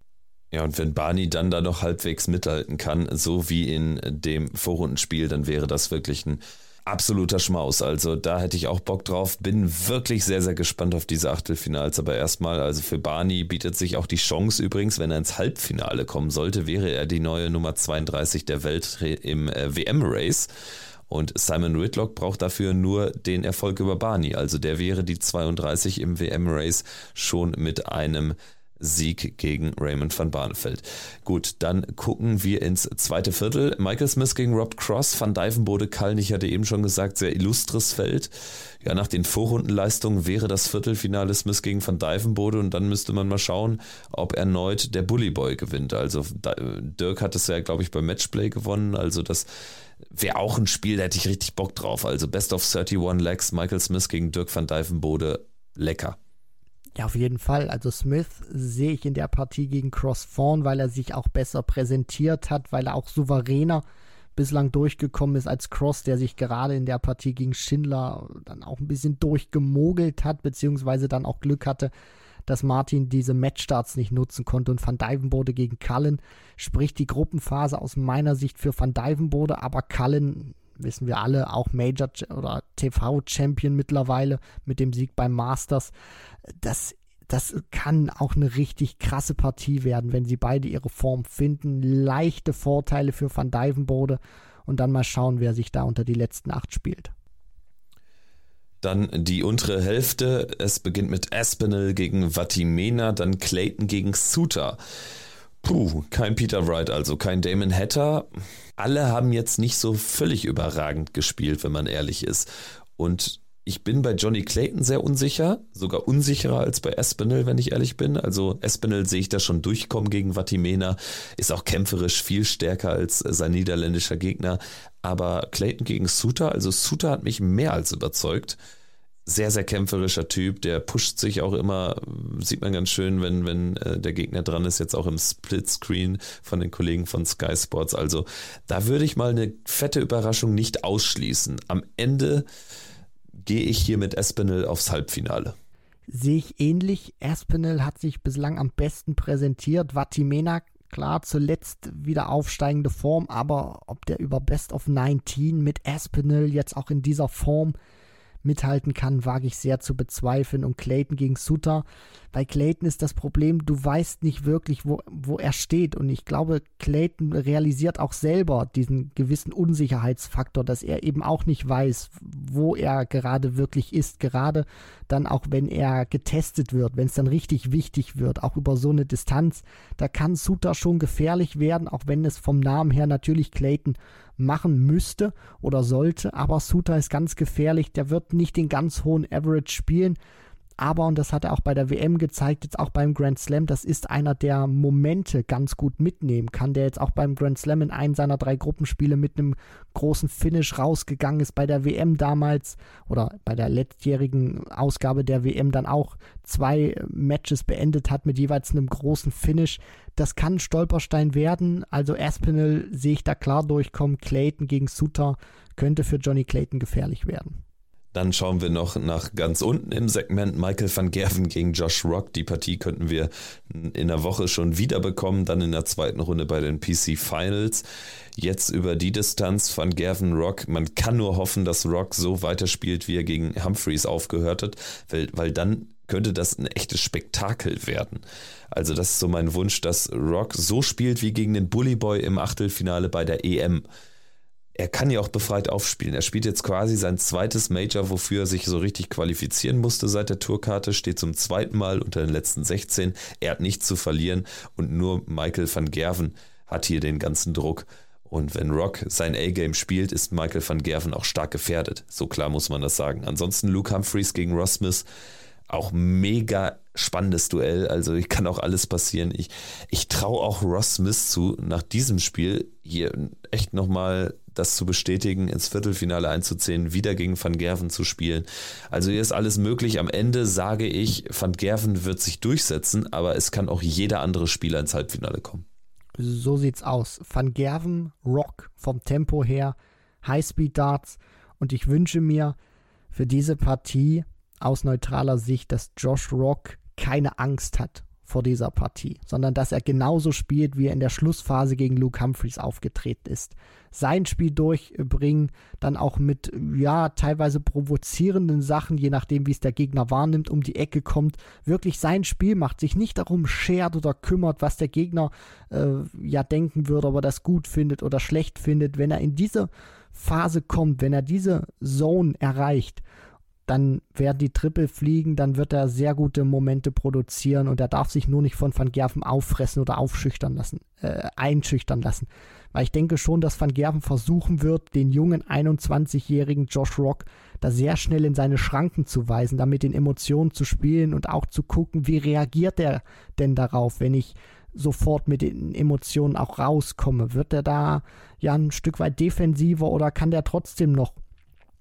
Ja, und wenn Barney dann da noch halbwegs mithalten kann, so wie in dem Vorrundenspiel, dann wäre das wirklich ein absoluter Schmaus. Also da hätte ich auch Bock drauf. Bin wirklich sehr, sehr gespannt auf diese Achtelfinals. Aber erstmal, also für Barney bietet sich auch die Chance übrigens, wenn er ins Halbfinale kommen sollte, wäre er die neue Nummer 32 der Welt im äh, WM-Race. Und Simon Whitlock braucht dafür nur den Erfolg über Barney. Also der wäre die 32 im WM-Race schon mit einem Sieg gegen Raymond van Barneveld. Gut, dann gucken wir ins zweite Viertel. Michael Smith gegen Rob Cross, Van Dijvenbode, Kallen, ich hatte eben schon gesagt, sehr illustres Feld. Ja, nach den Vorrundenleistungen wäre das Viertelfinale Smith gegen Van Dijvenbode und dann müsste man mal schauen, ob erneut der Bully Boy gewinnt. Also Dirk hat es ja, glaube ich, beim Matchplay gewonnen, also das wäre auch ein Spiel, da hätte ich richtig Bock drauf. Also Best of 31 Legs, Michael Smith gegen Dirk van Dijvenbode, lecker. Ja, auf jeden Fall. Also Smith sehe ich in der Partie gegen Cross vorn, weil er sich auch besser präsentiert hat, weil er auch souveräner bislang durchgekommen ist als Cross, der sich gerade in der Partie gegen Schindler dann auch ein bisschen durchgemogelt hat, beziehungsweise dann auch Glück hatte, dass Martin diese Matchstarts nicht nutzen konnte und Van Dijvenbode gegen Cullen spricht die Gruppenphase aus meiner Sicht für Van Dijvenbode, aber Cullen wissen wir alle, auch Major oder TV-Champion mittlerweile mit dem Sieg beim Masters. Das, das kann auch eine richtig krasse Partie werden, wenn sie beide ihre Form finden. Leichte Vorteile für Van Dijvenbode und dann mal schauen, wer sich da unter die letzten acht spielt. Dann die untere Hälfte. Es beginnt mit Aspinall gegen Vatimena, dann Clayton gegen Suter. Puh, kein Peter Wright, also kein Damon Hatter. Alle haben jetzt nicht so völlig überragend gespielt, wenn man ehrlich ist. Und ich bin bei Johnny Clayton sehr unsicher, sogar unsicherer als bei Espinel, wenn ich ehrlich bin. Also Espinel sehe ich da schon durchkommen gegen Vatimena, ist auch kämpferisch viel stärker als sein niederländischer Gegner. Aber Clayton gegen Suter, also Suter hat mich mehr als überzeugt sehr, sehr kämpferischer Typ, der pusht sich auch immer, sieht man ganz schön, wenn, wenn äh, der Gegner dran ist, jetzt auch im Splitscreen von den Kollegen von Sky Sports. Also da würde ich mal eine fette Überraschung nicht ausschließen. Am Ende gehe ich hier mit Espinel aufs Halbfinale. Sehe ich ähnlich. Espinel hat sich bislang am besten präsentiert. Vatimena klar, zuletzt wieder aufsteigende Form, aber ob der über Best of 19 mit Espinel jetzt auch in dieser Form mithalten kann, wage ich sehr zu bezweifeln. Und Clayton gegen Suter. Bei Clayton ist das Problem, du weißt nicht wirklich, wo, wo er steht. Und ich glaube, Clayton realisiert auch selber diesen gewissen Unsicherheitsfaktor, dass er eben auch nicht weiß, wo er gerade wirklich ist. Gerade dann auch, wenn er getestet wird, wenn es dann richtig wichtig wird, auch über so eine Distanz, da kann Suter schon gefährlich werden, auch wenn es vom Namen her natürlich Clayton machen müsste oder sollte. Aber Suter ist ganz gefährlich. Der wird nicht den ganz hohen Average spielen. Aber, und das hat er auch bei der WM gezeigt, jetzt auch beim Grand Slam, das ist einer, der Momente ganz gut mitnehmen kann, der jetzt auch beim Grand Slam in einem seiner drei Gruppenspiele mit einem großen Finish rausgegangen ist, bei der WM damals oder bei der letztjährigen Ausgabe der WM dann auch zwei Matches beendet hat mit jeweils einem großen Finish. Das kann ein Stolperstein werden. Also Aspinall sehe ich da klar durchkommen. Clayton gegen Suter könnte für Johnny Clayton gefährlich werden. Dann schauen wir noch nach ganz unten im Segment Michael van Gerven gegen Josh Rock. Die Partie könnten wir in der Woche schon wieder bekommen, dann in der zweiten Runde bei den PC Finals. Jetzt über die Distanz van Gerven Rock. Man kann nur hoffen, dass Rock so weiterspielt, wie er gegen Humphreys aufgehört hat, weil, weil dann könnte das ein echtes Spektakel werden. Also das ist so mein Wunsch, dass Rock so spielt wie gegen den Bully Boy im Achtelfinale bei der EM er kann ja auch befreit aufspielen. Er spielt jetzt quasi sein zweites Major, wofür er sich so richtig qualifizieren musste seit der Tourkarte, steht zum zweiten Mal unter den letzten 16. Er hat nichts zu verlieren und nur Michael van Gerven hat hier den ganzen Druck. Und wenn Rock sein A-Game spielt, ist Michael van Gerven auch stark gefährdet. So klar muss man das sagen. Ansonsten Luke Humphreys gegen Ross Smith auch mega spannendes Duell. Also ich kann auch alles passieren. Ich, ich traue auch Ross Smith zu, nach diesem Spiel hier echt nochmal das zu bestätigen, ins Viertelfinale einzuziehen, wieder gegen Van Gerven zu spielen. Also hier ist alles möglich. Am Ende sage ich, Van Gerven wird sich durchsetzen, aber es kann auch jeder andere Spieler ins Halbfinale kommen. So sieht's aus. Van Gerven, Rock vom Tempo her, Highspeed Darts und ich wünsche mir für diese Partie aus neutraler Sicht, dass Josh Rock keine Angst hat vor dieser Partie, sondern dass er genauso spielt, wie er in der Schlussphase gegen Luke Humphreys aufgetreten ist. Sein Spiel durchbringen, dann auch mit, ja, teilweise provozierenden Sachen, je nachdem, wie es der Gegner wahrnimmt, um die Ecke kommt, wirklich sein Spiel macht, sich nicht darum schert oder kümmert, was der Gegner äh, ja denken würde, ob er das gut findet oder schlecht findet. Wenn er in diese Phase kommt, wenn er diese Zone erreicht, dann werden die Triple fliegen, dann wird er sehr gute Momente produzieren und er darf sich nur nicht von Van Gerven auffressen oder aufschüchtern lassen, äh, einschüchtern lassen. Weil ich denke schon, dass Van Gerven versuchen wird, den jungen 21-jährigen Josh Rock da sehr schnell in seine Schranken zu weisen, damit in Emotionen zu spielen und auch zu gucken, wie reagiert er denn darauf, wenn ich sofort mit den Emotionen auch rauskomme. Wird er da ja ein Stück weit defensiver oder kann der trotzdem noch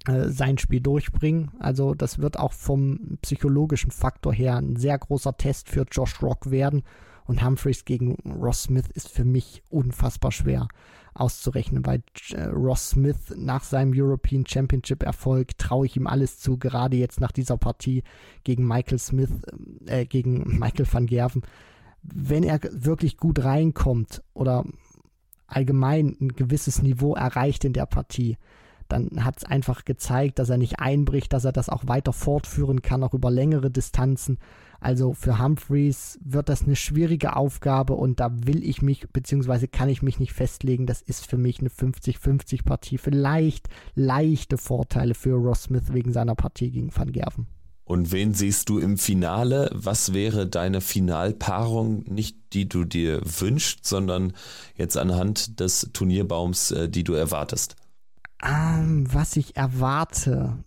sein Spiel durchbringen. Also das wird auch vom psychologischen Faktor her ein sehr großer Test für Josh Rock werden. Und Humphreys gegen Ross Smith ist für mich unfassbar schwer auszurechnen, weil äh, Ross Smith nach seinem European Championship Erfolg traue ich ihm alles zu, gerade jetzt nach dieser Partie gegen Michael Smith, äh, gegen (laughs) Michael van Gerven. Wenn er wirklich gut reinkommt oder allgemein ein gewisses Niveau erreicht in der Partie, dann hat es einfach gezeigt, dass er nicht einbricht, dass er das auch weiter fortführen kann, auch über längere Distanzen. Also für Humphreys wird das eine schwierige Aufgabe und da will ich mich, beziehungsweise kann ich mich nicht festlegen. Das ist für mich eine 50-50 Partie. Vielleicht leichte Vorteile für Ross Smith wegen seiner Partie gegen Van Gerven. Und wen siehst du im Finale? Was wäre deine Finalpaarung? Nicht die du dir wünschst, sondern jetzt anhand des Turnierbaums, äh, die du erwartest. Ähm, was ich erwarte.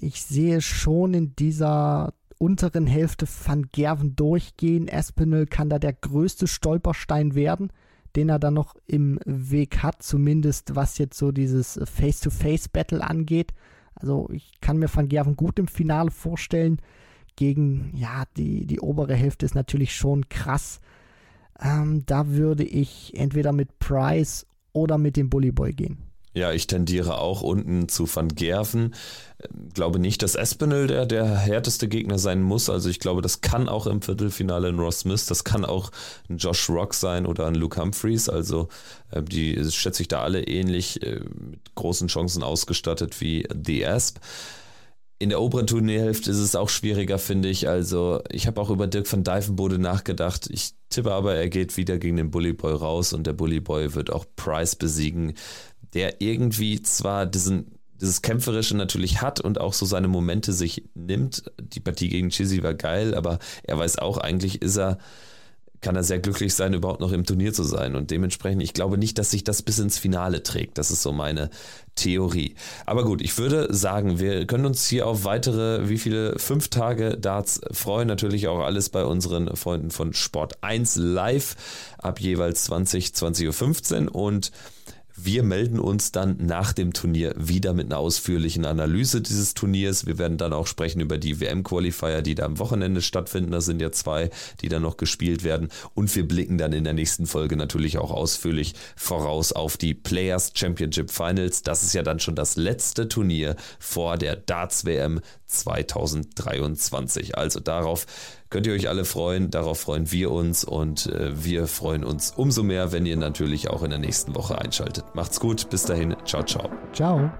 Ich sehe schon in dieser unteren Hälfte Van Gerven durchgehen. Espinel kann da der größte Stolperstein werden, den er dann noch im Weg hat, zumindest was jetzt so dieses Face-to-Face-Battle angeht. Also ich kann mir Van Gerven gut im Finale vorstellen. Gegen, ja, die, die obere Hälfte ist natürlich schon krass. Ähm, da würde ich entweder mit Price oder mit dem Bully Boy gehen. Ja, ich tendiere auch unten zu Van Gerven. Ähm, glaube nicht, dass Espinel der, der härteste Gegner sein muss. Also ich glaube, das kann auch im Viertelfinale ein Ross Smith, das kann auch ein Josh Rock sein oder ein Luke Humphreys. Also äh, die schätze ich da alle ähnlich äh, mit großen Chancen ausgestattet wie The Asp. In der oberen Turnierhälfte ist es auch schwieriger, finde ich. Also, ich habe auch über Dirk van Dijvenbode nachgedacht. Ich tippe aber, er geht wieder gegen den Bully Boy raus und der Bully Boy wird auch Price besiegen der irgendwie zwar diesen, dieses Kämpferische natürlich hat und auch so seine Momente sich nimmt. Die Partie gegen Chizzy war geil, aber er weiß auch, eigentlich ist er, kann er sehr glücklich sein, überhaupt noch im Turnier zu sein. Und dementsprechend, ich glaube nicht, dass sich das bis ins Finale trägt. Das ist so meine Theorie. Aber gut, ich würde sagen, wir können uns hier auf weitere, wie viele, fünf Tage Darts freuen. Natürlich auch alles bei unseren Freunden von Sport 1 live ab jeweils 20, 20.15 Uhr. Und wir melden uns dann nach dem Turnier wieder mit einer ausführlichen Analyse dieses Turniers. Wir werden dann auch sprechen über die WM-Qualifier, die da am Wochenende stattfinden. Da sind ja zwei, die dann noch gespielt werden. Und wir blicken dann in der nächsten Folge natürlich auch ausführlich voraus auf die Players Championship Finals. Das ist ja dann schon das letzte Turnier vor der Darts WM 2023. Also darauf könnt ihr euch alle freuen, darauf freuen wir uns und äh, wir freuen uns umso mehr, wenn ihr natürlich auch in der nächsten Woche einschaltet. Macht's gut, bis dahin, ciao, ciao. Ciao.